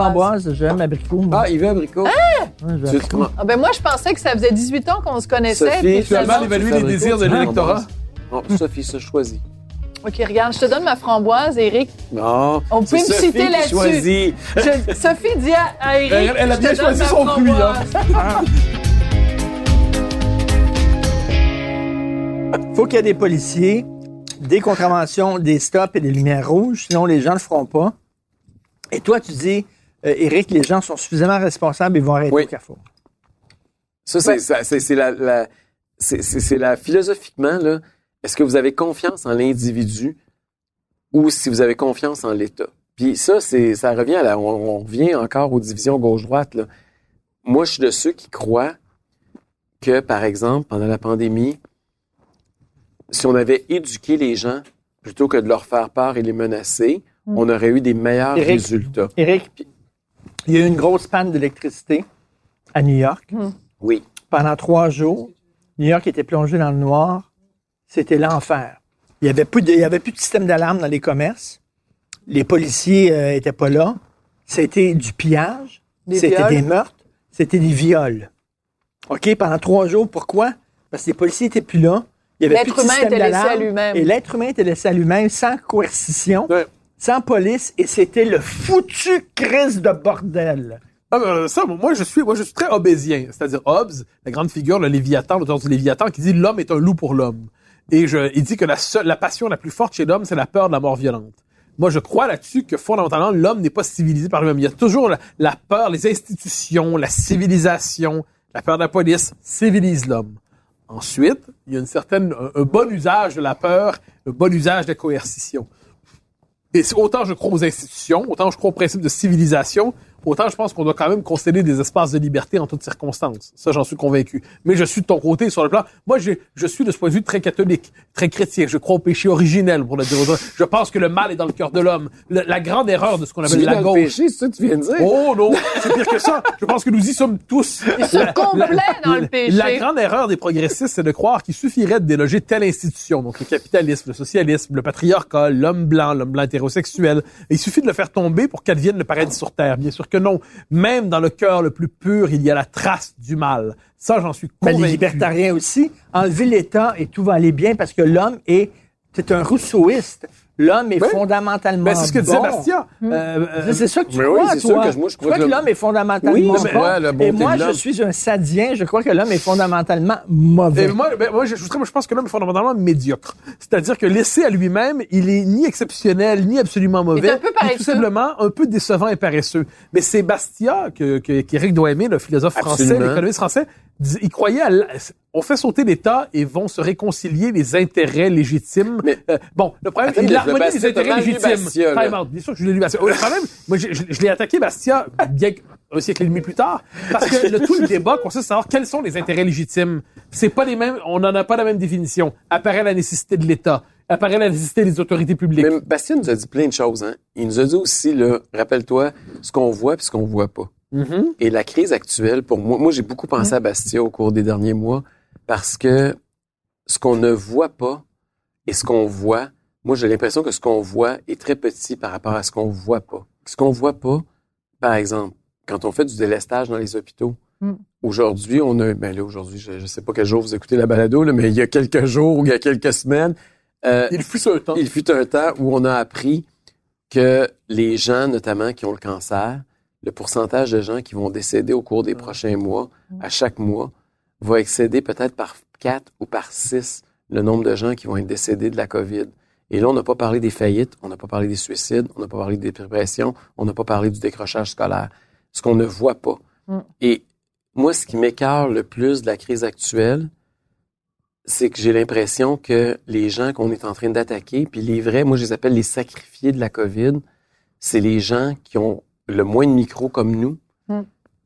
framboise, j'aime abricot. moi. Ah, il veut abricot? Ouais, Tu j'aime veux comment? Ah, ben, moi, je pensais que ça faisait 18 ans qu'on se connaissait. Sophie, tu as mal évalué les désirs de l'électorat. Bon, Sophie, ça, je choisis. OK, regarde, je te donne ma framboise, Eric. Non. On peut me Sophie citer qui là-dessus. choisit. Sophie dit à, Eric. Elle- elle a bien choisi son fruit, hein. faut qu'il y ait des policiers, des contraventions, des stops et des lumières rouges, sinon les gens ne le feront pas. Et toi, tu dis, euh, Éric, les gens sont suffisamment responsables et vont arrêter Oui. au carrefour. Ça, c'est, la, la- c'est, philosophiquement, là, est-ce que vous avez confiance en l'individu ou si vous avez confiance en l'État? Puis ça, c'est, ça revient à la, on, on revient encore aux divisions gauche-droite. Moi, je suis de ceux qui croient que, par exemple, pendant la pandémie, si on avait éduqué les gens plutôt que de leur faire peur et les menacer, on aurait eu des meilleurs Éric. résultats. Éric, il y a eu une grosse panne d'électricité à New York. Oui. Pendant trois jours, New York était plongé dans le noir. C'était l'enfer. Il n'y avait, plus de- il y avait plus de système d'alarme dans les commerces. Les policiers n'étaient pas là. C'était du pillage. Des C'était des meurtres. C'était des viols. OK? Pendant trois jours. Pourquoi? Parce que les policiers n'étaient plus là. Il y avait L'être humain était laissé à lui-même. Et l'être humain était laissé à lui-même sans coercition, Ouais. sans police. Et c'était le foutu crise de bordel. Ah, ben, ça, moi, je suis, moi, je suis très hobbésien. C'est-à-dire Hobbes, la grande figure, le Léviathan, l'auteur du Léviathan, qui dit l'homme est un loup pour l'homme. Et je, il dit que la seule, la passion la plus forte chez l'homme, c'est la peur de la mort violente. Moi, je crois là-dessus que fondamentalement, l'homme n'est pas civilisé par lui-même. Il y a toujours la, la peur, les institutions, la civilisation, la peur de la police civilise l'homme. Ensuite, il y a une certaine, un, bon usage de la peur, un bon usage de la coercition. Et autant je crois aux institutions, autant je crois au principe de civilisation, autant je pense qu'on doit quand même concéder des espaces de liberté en toutes circonstances. Ça, j'en suis convaincu. Mais je suis de ton côté sur le plan. Moi, j'ai- je suis de ce point de vue très catholique, très chrétien. Je crois au péché originel, pour le dire aux autres. Je pense que le mal est dans le cœur de l'homme. Le- La grande erreur de ce qu'on appelle la dans le gauche. péché, c'est ça que tu viens de dire? Oh non, c'est pire que ça. Je pense que nous y sommes tous. Ils sont complets dans le péché. La grande erreur des progressistes, c'est de croire qu'il suffirait de déloger telle institution, donc le capitalisme, le socialisme, le patriarcat, l'homme blanc, l'homme blanc hétérosexuel. Et il suffit de le faire tomber pour qu'elle devienne le paradis sur terre. Bien sûr que non. Même dans le cœur le plus pur, il y a la trace du mal. Ça, j'en suis Mais convaincu. les libertariens aussi, enlever l'État et tout va aller bien parce que l'homme est es un rousseauiste. L'homme est Oui. fondamentalement Ben, c'est ce que disait bon. Bastia. Euh, euh, C'est- ça que tu Mais oui, crois, c'est toi. sûr que moi, je Tu crois crois que le- l'homme est fondamentalement Oui, bon? crois, la bonté Et moi, je suis un sadien. Je crois que l'homme est fondamentalement mauvais. Et moi, ben, moi, je, je, je pense que l'homme est fondamentalement médiocre. C'est-à-dire que laissé à lui-même, il est ni exceptionnel, ni absolument mauvais. un peu Il est paresseux. tout simplement un peu décevant et paresseux. Mais c'est Bastia, que, que, qu'Éric doit aimer, le philosophe français, l'économiste français, dis- il croyait à l- on fait sauter l'État et vont se réconcilier les intérêts légitimes. Mais- Euh, bon, le problème, c'est l'harmonie des intérêts légitimes. Bastia. Time. Bien sûr que je l'ai lu Bastia. Le problème, moi, je, je- je l'ai attaqué Bastia bien un siècle et demi plus tard, parce que le, tout le débat consiste à savoir quels sont les intérêts légitimes. C'est pas les mêmes, on n'en a pas la même définition. Apparaît la nécessité de l'État, apparaît la nécessité des autorités publiques. Mais Bastien nous a dit plein de choses. Hein. Il nous a dit aussi, là, rappelle-toi, ce qu'on voit puis ce qu'on voit pas. Mhm. Et la crise actuelle, pour moi, moi j'ai beaucoup pensé à Bastia au cours des derniers mois parce que ce qu'on ne voit pas et ce qu'on voit, moi j'ai l'impression que ce qu'on voit est très petit par rapport à ce qu'on voit pas. Ce qu'on voit pas, par exemple, quand on fait du délestage dans les hôpitaux, Mm. aujourd'hui on a, ben là aujourd'hui, je, je sais pas quel jour vous écoutez la balado, là, mais il y a quelques jours ou il y a quelques semaines, euh, Il fut un temps. il fut un temps où on a appris que les gens, notamment qui ont le cancer, le pourcentage de gens qui vont décéder au cours des prochains mois, à chaque mois, va excéder peut-être par 4 ou par 6 le nombre de gens qui vont être décédés de la COVID. Et là, on n'a pas parlé des faillites, on n'a pas parlé des suicides, on n'a pas parlé des dépressions, on n'a pas parlé du décrochage scolaire. Ce qu'on ne voit pas. Mm. Et moi, ce qui m'écœure le plus de la crise actuelle, c'est que j'ai l'impression que les gens qu'on est en train d'attaquer, puis les vrais, moi je les appelle les sacrifiés de la COVID, c'est les gens qui ont le moins de micros comme nous, Mm.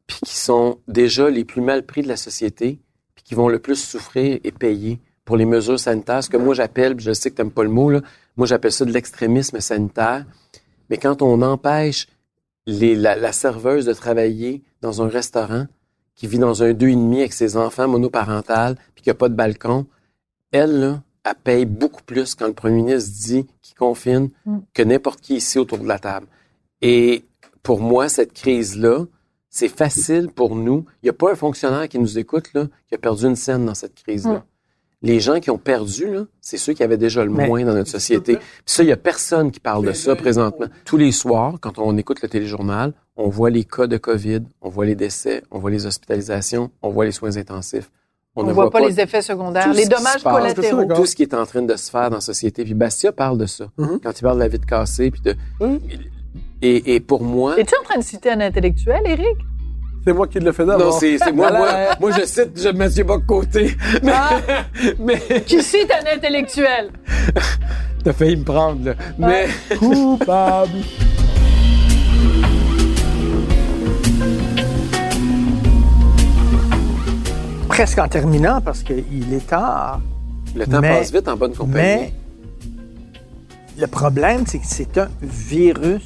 puis qui sont déjà les plus mal pris de la société, puis qui vont le plus souffrir et payer pour les mesures sanitaires. Ce que moi j'appelle, je sais que t'aimes pas le mot, là, moi j'appelle ça de l'extrémisme sanitaire. Mais quand on empêche les, la, la serveuse de travailler dans un restaurant, qui vit dans un deux et demi avec ses enfants monoparentales, puis qui a pas de balcon, elle, là, elle paye beaucoup plus quand le premier ministre dit qu'il confine Mm. que n'importe qui ici autour de la table. Et pour moi, cette crise-là, c'est facile pour nous. Il n'y a pas un fonctionnaire qui nous écoute là, qui a perdu une scène dans cette crise-là. Mm. Les gens qui ont perdu, c'est ceux qui avaient déjà le Mais- moins dans notre société. Puis ça, il n'y a personne qui parle de ça présentement. Tous les soirs, quand on écoute le téléjournal, on voit les cas de COVID, on voit les décès, on voit les hospitalisations, on voit les soins intensifs. On ne ne voit pas les effets secondaires, les dommages collatéraux. tout ce qui est en train de se faire dans la société. Puis Bastia parle de ça. Mhm. Quand il parle de la vie de cassée, puis de... Mhm. Et, et pour moi... Es-tu en train de citer un intellectuel, Éric? C'est moi qui le fais Non, d'abord. c'est c'est moi, moi, moi, je cite je, Mathieu Bock-Côté. Mais, Ah. mais Qui cite un intellectuel? t'as failli me prendre, là. Mais... Coupable. Presque en terminant, parce qu'il est tard. Le temps Mais- passe vite en bonne compagnie. Mais le problème, c'est que c'est un virus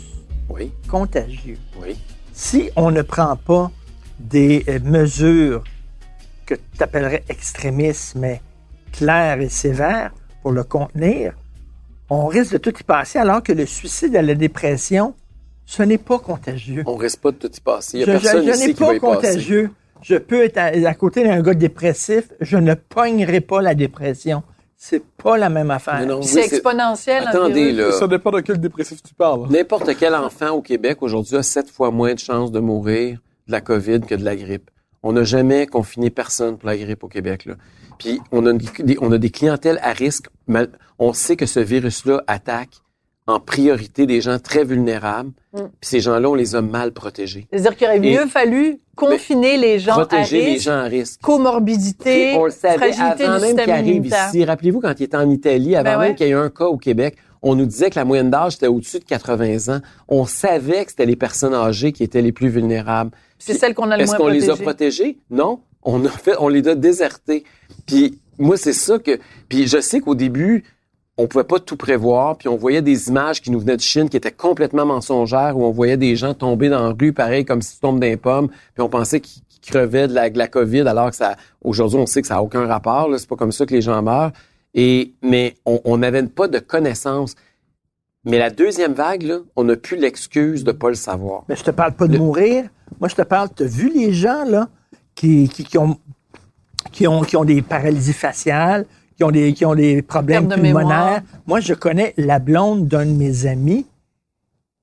Oui, contagieux. oui. Si on ne prend pas des euh, mesures que tu appellerais extrémistes, mais claires et sévères pour le contenir, on risque de tout y passer, alors que le suicide et la dépression, ce n'est pas contagieux. On risque pas de tout y passer. Il y a je personne je ici n'ai qui va pas y passer. contagieux. Je peux être à, à côté d'un gars dépressif, je ne pognerai pas la dépression. C'est pas la même affaire. Oui, c'est exponentiel. Attendez, là. Ça dépend de quel dépressif tu parles. N'importe quel enfant au Québec aujourd'hui a sept fois moins de chances de mourir de la COVID que de la grippe. On n'a jamais confiné personne pour la grippe au Québec. Là. Puis on a, des, on a des clientèles à risque. Mal- On sait que ce virus-là attaque en priorité des gens très vulnérables. Mm. Puis ces gens-là, on les a mal protégés. C'est-à-dire qu'il aurait Et- mieux fallu confiner les gens à Protéger les risque, gens à risque. comorbidité, on le savait fragilité avant du même qu'il arrive ici. Rappelez-vous quand il était en Italie, avant Ben ouais. même qu'il y ait eu un cas au Québec, on nous disait que la moyenne d'âge était au-dessus de 80 ans. On savait que c'était les personnes âgées qui étaient les plus vulnérables. C'est celle qu'on a le Est-ce moins qu'on les a protégée. protégés? Non. On a fait, on les a désertés. Puis moi, c'est ça que. Puis je sais qu'au début, on pouvait pas tout prévoir. Puis on voyait des images qui nous venaient de Chine qui étaient complètement mensongères, où on voyait des gens tomber dans la rue, pareil comme si tu tombes d'un pomme. Puis on pensait qu'ils crevaient de la, de la COVID, alors que ça. Aujourd'hui, on sait que ça a aucun rapport. là. C'est pas comme ça que les gens meurent. Et mais on n'avait pas de connaissances. Mais la deuxième vague, là, on n'a plus l'excuse de pas le savoir. Mais je te parle pas de Le- mourir. Moi, je te parle, tu as vu les gens là, qui, qui, qui ont, qui, ont, qui ont des paralysies faciales, qui ont des, qui ont des problèmes mémoire. pulmonaires. Moi, je connais la blonde d'un de mes amis.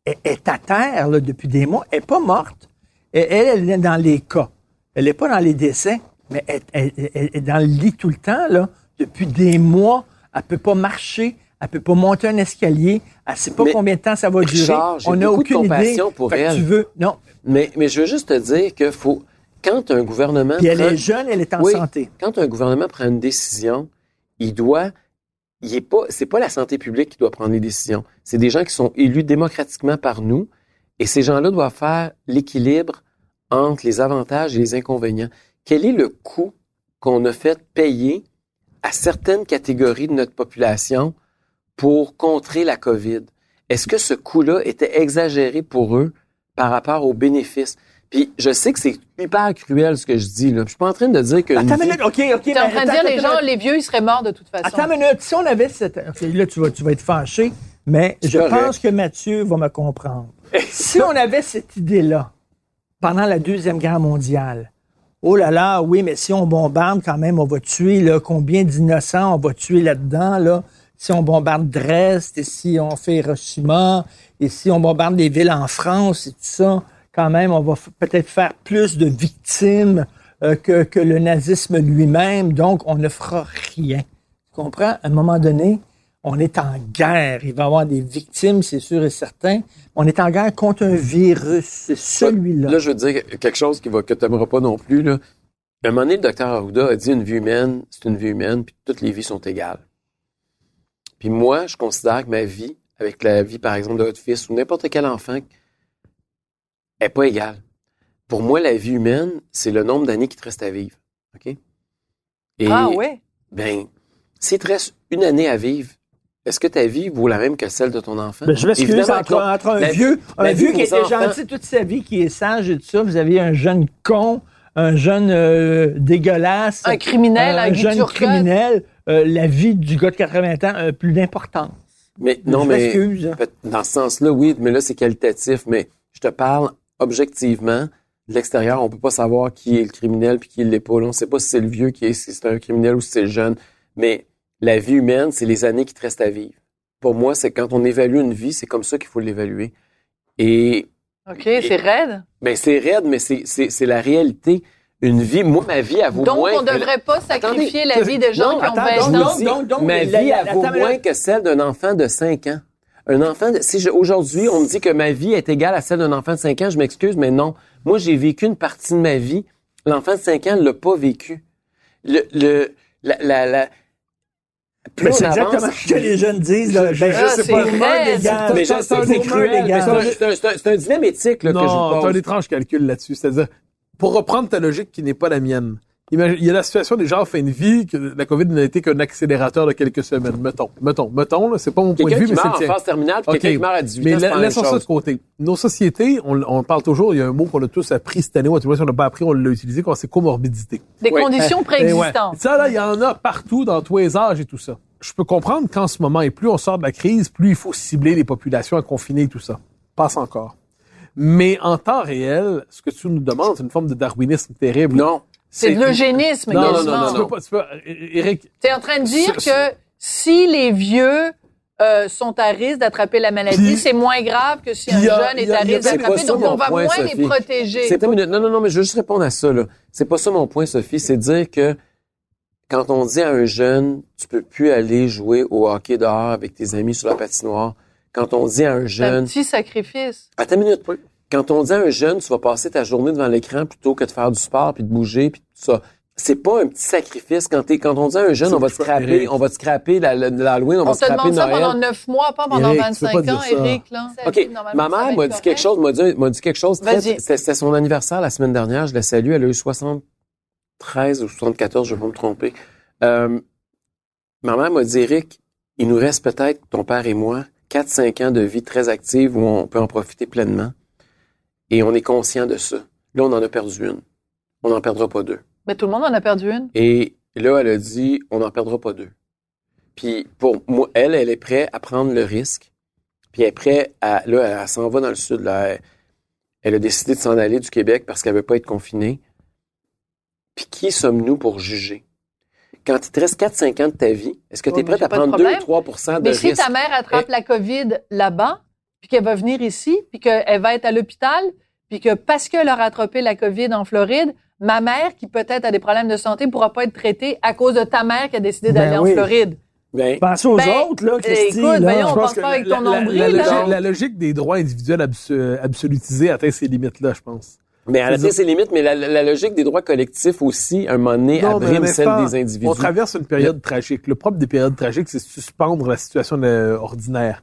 Elle est à terre là, depuis des mois. Elle n'est pas morte. Et elle, elle est dans les cas. Elle n'est pas dans les décès, mais elle, elle- elle- elle est dans le lit tout le temps, là, depuis des mois. Elle peut pas marcher. Elle peut pas monter un escalier. Elle sait pas Mais, combien de temps ça va durer. Richard, On n'a de aucune idée. pour Fait que elle. Tu veux, non. Mais, mais je veux juste te dire que faut, quand un gouvernement Puis elle prend- est jeune, elle est en Oui. santé. quand un gouvernement prend une décision, il doit, pas, pas la santé publique qui doit prendre les décisions. C'est des gens qui sont élus démocratiquement par nous, et ces gens-là doivent faire l'équilibre entre les avantages et les inconvénients. Quel est le coût qu'on a fait payer à certaines catégories de notre population pour contrer la COVID? Est-ce que ce coût-là était exagéré pour eux par rapport aux bénéfices? Puis je sais que c'est hyper cruel ce que je dis. Là. Je suis pas en train de dire que Attends une minute, OK, OK. T'es en mais train de dire, les gens, les vieux, ils seraient morts de toute façon. Attends une minute. Si on avait cette. OK, là, tu vas, tu vas être fâché, mais je correct. pense que Mathieu va me comprendre. si on avait cette idée-là pendant la Deuxième Guerre mondiale, oh là là, oui, mais si on bombarde quand même, on va tuer là, combien d'innocents on va tuer là-dedans, là? Si on bombarde Dresde, et si on fait Hiroshima, et si on bombarde des villes en France et tout ça, quand même, on va peut-être faire plus de victimes euh, que, que le nazisme lui-même, donc on ne fera rien. Tu comprends? À un moment donné, on est en guerre. Il va y avoir des victimes, c'est sûr et certain. On est en guerre contre un virus. C'est celui-là. Là, je veux dire quelque chose qui va, que tu n'aimeras pas non plus. Là. À un moment donné, le docteur Arruda a dit une vie humaine, c'est une vie humaine, puis toutes les vies sont égales. Puis moi, je considère que ma vie, avec la vie, par exemple, de votre fils ou n'importe quel enfant, est pas égale. Pour moi, la vie humaine, c'est le nombre d'années qui te reste à vivre. OK? Et, Ah ouais? Ben, s'il te reste une année à vivre, est-ce que ta vie vaut la même que celle de ton enfant? Ben, je m'excuse entre, un La- vieux, un la vieux qui était enfants- gentil toute sa vie, qui est sage et tout ça. Vous avez un jeune con, un jeune euh, dégueulasse. Un criminel, un jeune Turcotte. criminel. Euh, la vie du gars de 80 ans a plus d'importance. Mais non, Je mais m'excuse. peut- dans ce sens-là, oui, mais là c'est qualitatif. Mais je te parle objectivement de l'extérieur. On peut pas savoir qui est le criminel puis qui l'est pas. On sait pas si c'est le vieux qui est, si c'est un criminel ou si c'est le jeune. Mais la vie humaine, c'est les années qui te restent à vivre. Pour moi, c'est quand on évalue une vie, c'est comme ça qu'il faut l'évaluer. Et OK, c'est raide. ben c'est raide, mais c'est c'est c'est la réalité. Une vie, moi ma vie, elle vaut Donc, moins. on que- devrait pas sacrifier Attendez, la vie de gens non, qui ont attends, 20 donc, ans. donc, donc, ma la- vie, elle vaut moins que celle d'un enfant de 5 ans. Un enfant, de, si je- aujourd'hui on me dit que ma vie est égale à celle d'un enfant de 5 ans, je m'excuse, mais non. Moi, j'ai vécu une partie de ma vie. L'enfant de 5 ans ne l'a pas vécu. Le, le, la, la, la- plus Mais c'est exactement ce que les jeunes disent. Là. Ben, je sais c'est pas. légal. Mais C'est c'est cruel. un, dilemme éthique là, que je Non, vous t'as un pose. étrange calcul là-dessus. C'est-à-dire, pour reprendre ta logique qui n'est pas la mienne, il y a la situation des gens en fin de vie, que la COVID n'a été qu'un accélérateur de quelques semaines. Mettons, mettons, mettons, là, c'est pas mon point de vue, mais c'est en phase terminale, quelqu'un qui meurt à 18 Mais ans, la- laissons ça de côté. Nos sociétés, on, on parle toujours, il y a un mot qu'on a tous appris cette année, ou tout si on n'a pas appris, on l'a utilisé, quand c'est comorbidité. Des conditions Eh ouais. préexistantes. Ça, là, il y en a partout dans tous les âges et tout ça. Je peux comprendre qu'en ce moment, et plus on sort de la crise, plus il faut cibler les populations à confiner et tout ça. Passe encore. Mais en temps réel, ce que tu nous demandes, c'est une forme de darwinisme terrible. Non. C'est de l'eugénisme, Non, non, non, non, tu peux pas, Eric, T'es en train de dire que si les vieux euh, sont à risque d'attraper la maladie, c'est moins grave que si un a- jeune est à risque d'attraper. Donc, on va point, moins les protéger. C'est une minute. Non, non, non, mais je veux juste répondre à ça, là. C'est pas ça mon point, Sophie. C'est dire que quand on dit à un jeune, tu peux plus aller jouer au hockey dehors avec tes amis sur la patinoire. Quand on dit à un C'est un jeune, petit sacrifice. attends une minute. Quand on dit à un jeune, tu vas passer ta journée devant l'écran plutôt que de faire du sport puis de bouger puis tout ça. C'est pas un petit sacrifice quand t'es, quand on dit à un jeune, on va te scraper, on va te scraper la- la- l'Halloween, on, va On te te scraper demande ça Noël. pendant neuf mois, pas pendant Eric, tu 25 peux pas ans. Eric. Là. OK. Ma mère m'a dit quelque chose, m'a dit, m'a dit quelque chose. très-. C'était c'était son anniversaire la semaine dernière. Je la salue. Elle a eu 73 ou 74, je vais pas me tromper. Euh, ma mère m'a dit, Eric, il nous reste peut-être, ton père et moi, 4-5 ans de vie très active où on peut en profiter pleinement. Et on est conscient de ça. Là, on en a perdu une. On n'en perdra pas deux. Mais tout le monde en a perdu une? Et là, elle a dit, on n'en perdra pas deux. Puis pour moi, elle, elle est prête à prendre le risque. Puis elle est prête à, là, elle, elle s'en va dans le sud. Là. Elle, elle a décidé de s'en aller du Québec parce qu'elle veut pas être confinée. Puis qui sommes-nous pour juger? quand il te reste 4-5 ans de ta vie, est-ce que tu Ouais, es prête à j'ai pas de prendre 2 problème. 3 de Mais si ta mère attrape la COVID là-bas, puis qu'elle va venir ici, puis qu'elle va être à l'hôpital, puis que parce qu'elle a rattrapé la COVID en Floride, ma mère, qui peut-être a des problèmes de santé, pourra pas être traitée à cause de ta mère qui a décidé Ben d'aller oui. en Floride. Ben, Pense aux Ben, autres, là, Christy. écoute, là. voyons, on Je pense pas avec la- ton la- nombril, la, là. logique- la logique des droits individuels abso- absolutisés atteint ses limites-là, je pense. mais elle atteint ses limites, mais la, logique des droits collectifs aussi, à un moment donné, Non, abrime celle des individus. On traverse une période tragique. Le propre des périodes tragiques, c'est suspendre la situation ordinaire.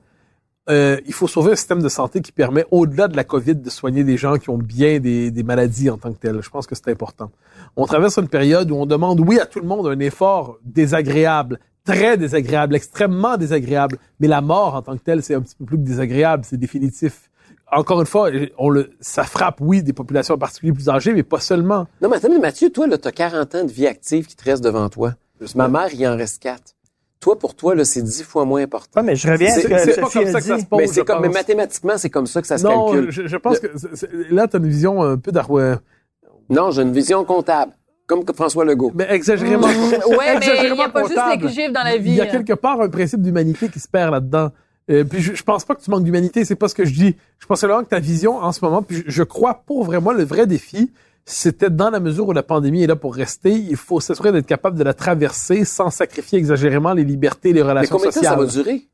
Euh, il faut sauver un système de santé qui permet, au-delà de la COVID, de soigner des gens qui ont bien des, des maladies en tant que telles. Je pense que c'est important. On traverse une période où on demande, oui, à tout le monde un effort désagréable, très désagréable, extrêmement désagréable, mais la mort en tant que telle, c'est un petit peu plus que désagréable, c'est définitif. Encore une fois, on le, ça frappe, oui, des populations en particulier plus âgées, mais pas seulement. Non, mais attends, mais Mathieu, toi, là, t'as 40 ans de vie active qui te reste devant toi. Ma mère, il en reste 4. Toi, pour toi, là, c'est 10 fois moins important. Ouais, mais je reviens à ce C'est- que c'est pas comme ça que ça se pose. mais c'est je comme, mais pense. mathématiquement, c'est comme ça que ça se Non, calcule. je, je pense que là, tu as une vision un peu d'Arway. Non, j'ai une vision comptable. Comme que François Legault. Mais exagérément. Ouais, mais il n'y exagérément a pas juste les chiffres dans la vie. Il y a quelque part un principe d'humanité qui se perd là-dedans. Euh, puis je, je pense pas que tu manques d'humanité, c'est pas ce que je dis. Je pense vraiment que ta vision en ce moment, puis je, je crois pour vraiment le vrai défi, c'était dans la mesure où la pandémie est là pour rester, il faut s'assurer d'être capable de la traverser sans sacrifier exagérément les libertés et les mais relations combien de temps sociales. ça va durer?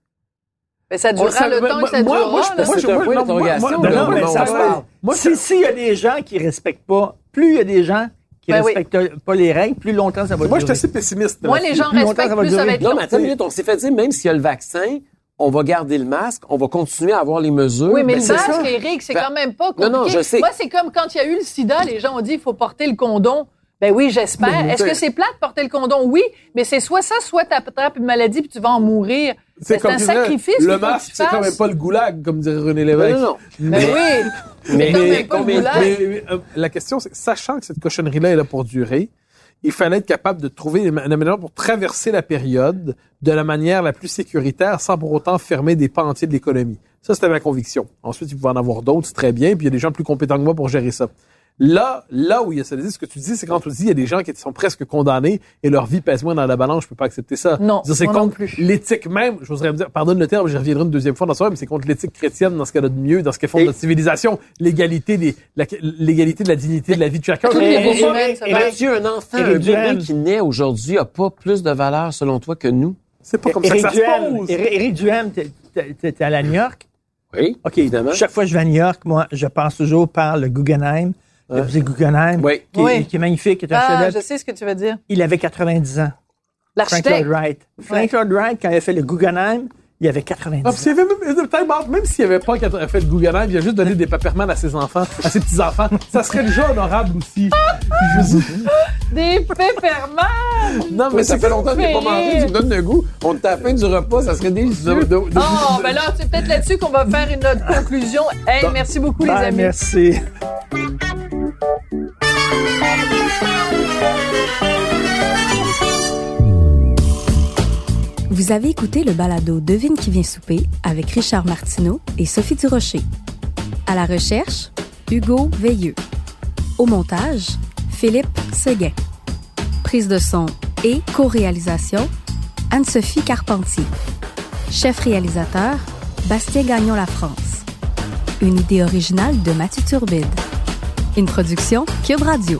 Mais ça durera le temps que ça moi- durera. moi, je pense- C'est un point d'interrogation, Non, mais ça parle. si, s'il y a des gens qui respectent pas, plus il y a des gens qui Ben oui. respectent pas les règles, plus longtemps ça va Moi, je suis durer. assez pessimiste. Moi, les gens Plus longtemps, respectent ça va plus, ça va durer. être Non, mais attends une minute, on s'est fait dire, même s'il y a le vaccin, on va garder le masque, on va continuer à avoir les mesures. Oui, mais Ben, le masque, ça. Eric, c'est Ben, quand même pas non, compliqué. non, je sais. Moi, c'est comme quand il y a eu le sida, les gens ont dit il faut porter le condom. Ben oui, j'espère. Mais Est-ce que c'est plate de porter le condom? Oui, mais c'est soit ça, soit tu attrapes une maladie puis tu vas en mourir. Ben, C'est comme un sacrifice Le masque, c'est quand même pas le goulag, comme dirait René Non, Lévesque. non, non. Ben oui. Mais, mais pas le goulag. Mais, mais, euh, la question, c'est sachant que cette cochonnerie-là est là pour durer, il fallait être capable de trouver une manière pour traverser la période de la manière la plus sécuritaire sans pour autant fermer des pans entiers de l'économie. Ça, c'était ma conviction. Ensuite, il pouvait en avoir d'autres, très bien, puis il y a des gens plus compétents que moi pour gérer ça. Là, là où il y a ça, ce que tu dis, c'est quand tu dis, il y a des gens qui sont presque condamnés et leur vie pèse moins dans la balance, je peux pas accepter ça. Non, C'est contre plus. l'éthique même, j'oserais me dire, pardonne le terme, j'y reviendrai une deuxième fois dans ça, mais c'est contre l'éthique chrétienne dans ce qu'elle a de mieux, dans ce qu'elle font de Et- notre civilisation, l'égalité des, la- l'égalité de la dignité de la vie de chacun. Et-. Mathieu, un enfant, un bébé qui naît aujourd'hui a pas plus de valeur, selon toi, que nous? C'est pas comme ça que ça se pose. Éric Duhem, t'es- t'es t'es- t'es allé à New York? Oui, OK. évidemment. Chaque fois que je vais à New York, moi, je passe toujours par le Guggenheim. Le musée Guggenheim, Oui. qui, est- Oui. qui est magnifique, qui est un Ah, chef-d'œuvre. je sais ce que tu veux dire. Il avait 90 ans. Frank L'architecte. Lloyd Wright. Frank Lloyd Wright, quand il a fait le Guggenheim, il avait 90 Ah, ans. y avait même, time out, même s'il n'y avait pas qu'à- fait de Guggenheim, il a juste donné des papermans à ses enfants, à ses petits-enfants, ça serait déjà honorable aussi. Des pépèrments! non, Mais ça fait longtemps que j'ai pas fait mangé, tu me donnes le goût. On est à la fin du repas, ça serait délicieux. de- de- de- Oh, ben là, c'est peut-être là-dessus qu'on va faire une notre conclusion. Hey, merci beaucoup, les amis. merci. Vous avez écouté le balado Devine qui vient souper avec Richard Martineau et Sophie Durocher. À la recherche, Hugo Veilleux. Au montage, Philippe Seguin. Prise de son et co-réalisation, Anne-Sophie Carpentier. Chef réalisateur, Bastien Gagnon La France. Une idée originale de Mathieu Turbide. Une production Cube Radio.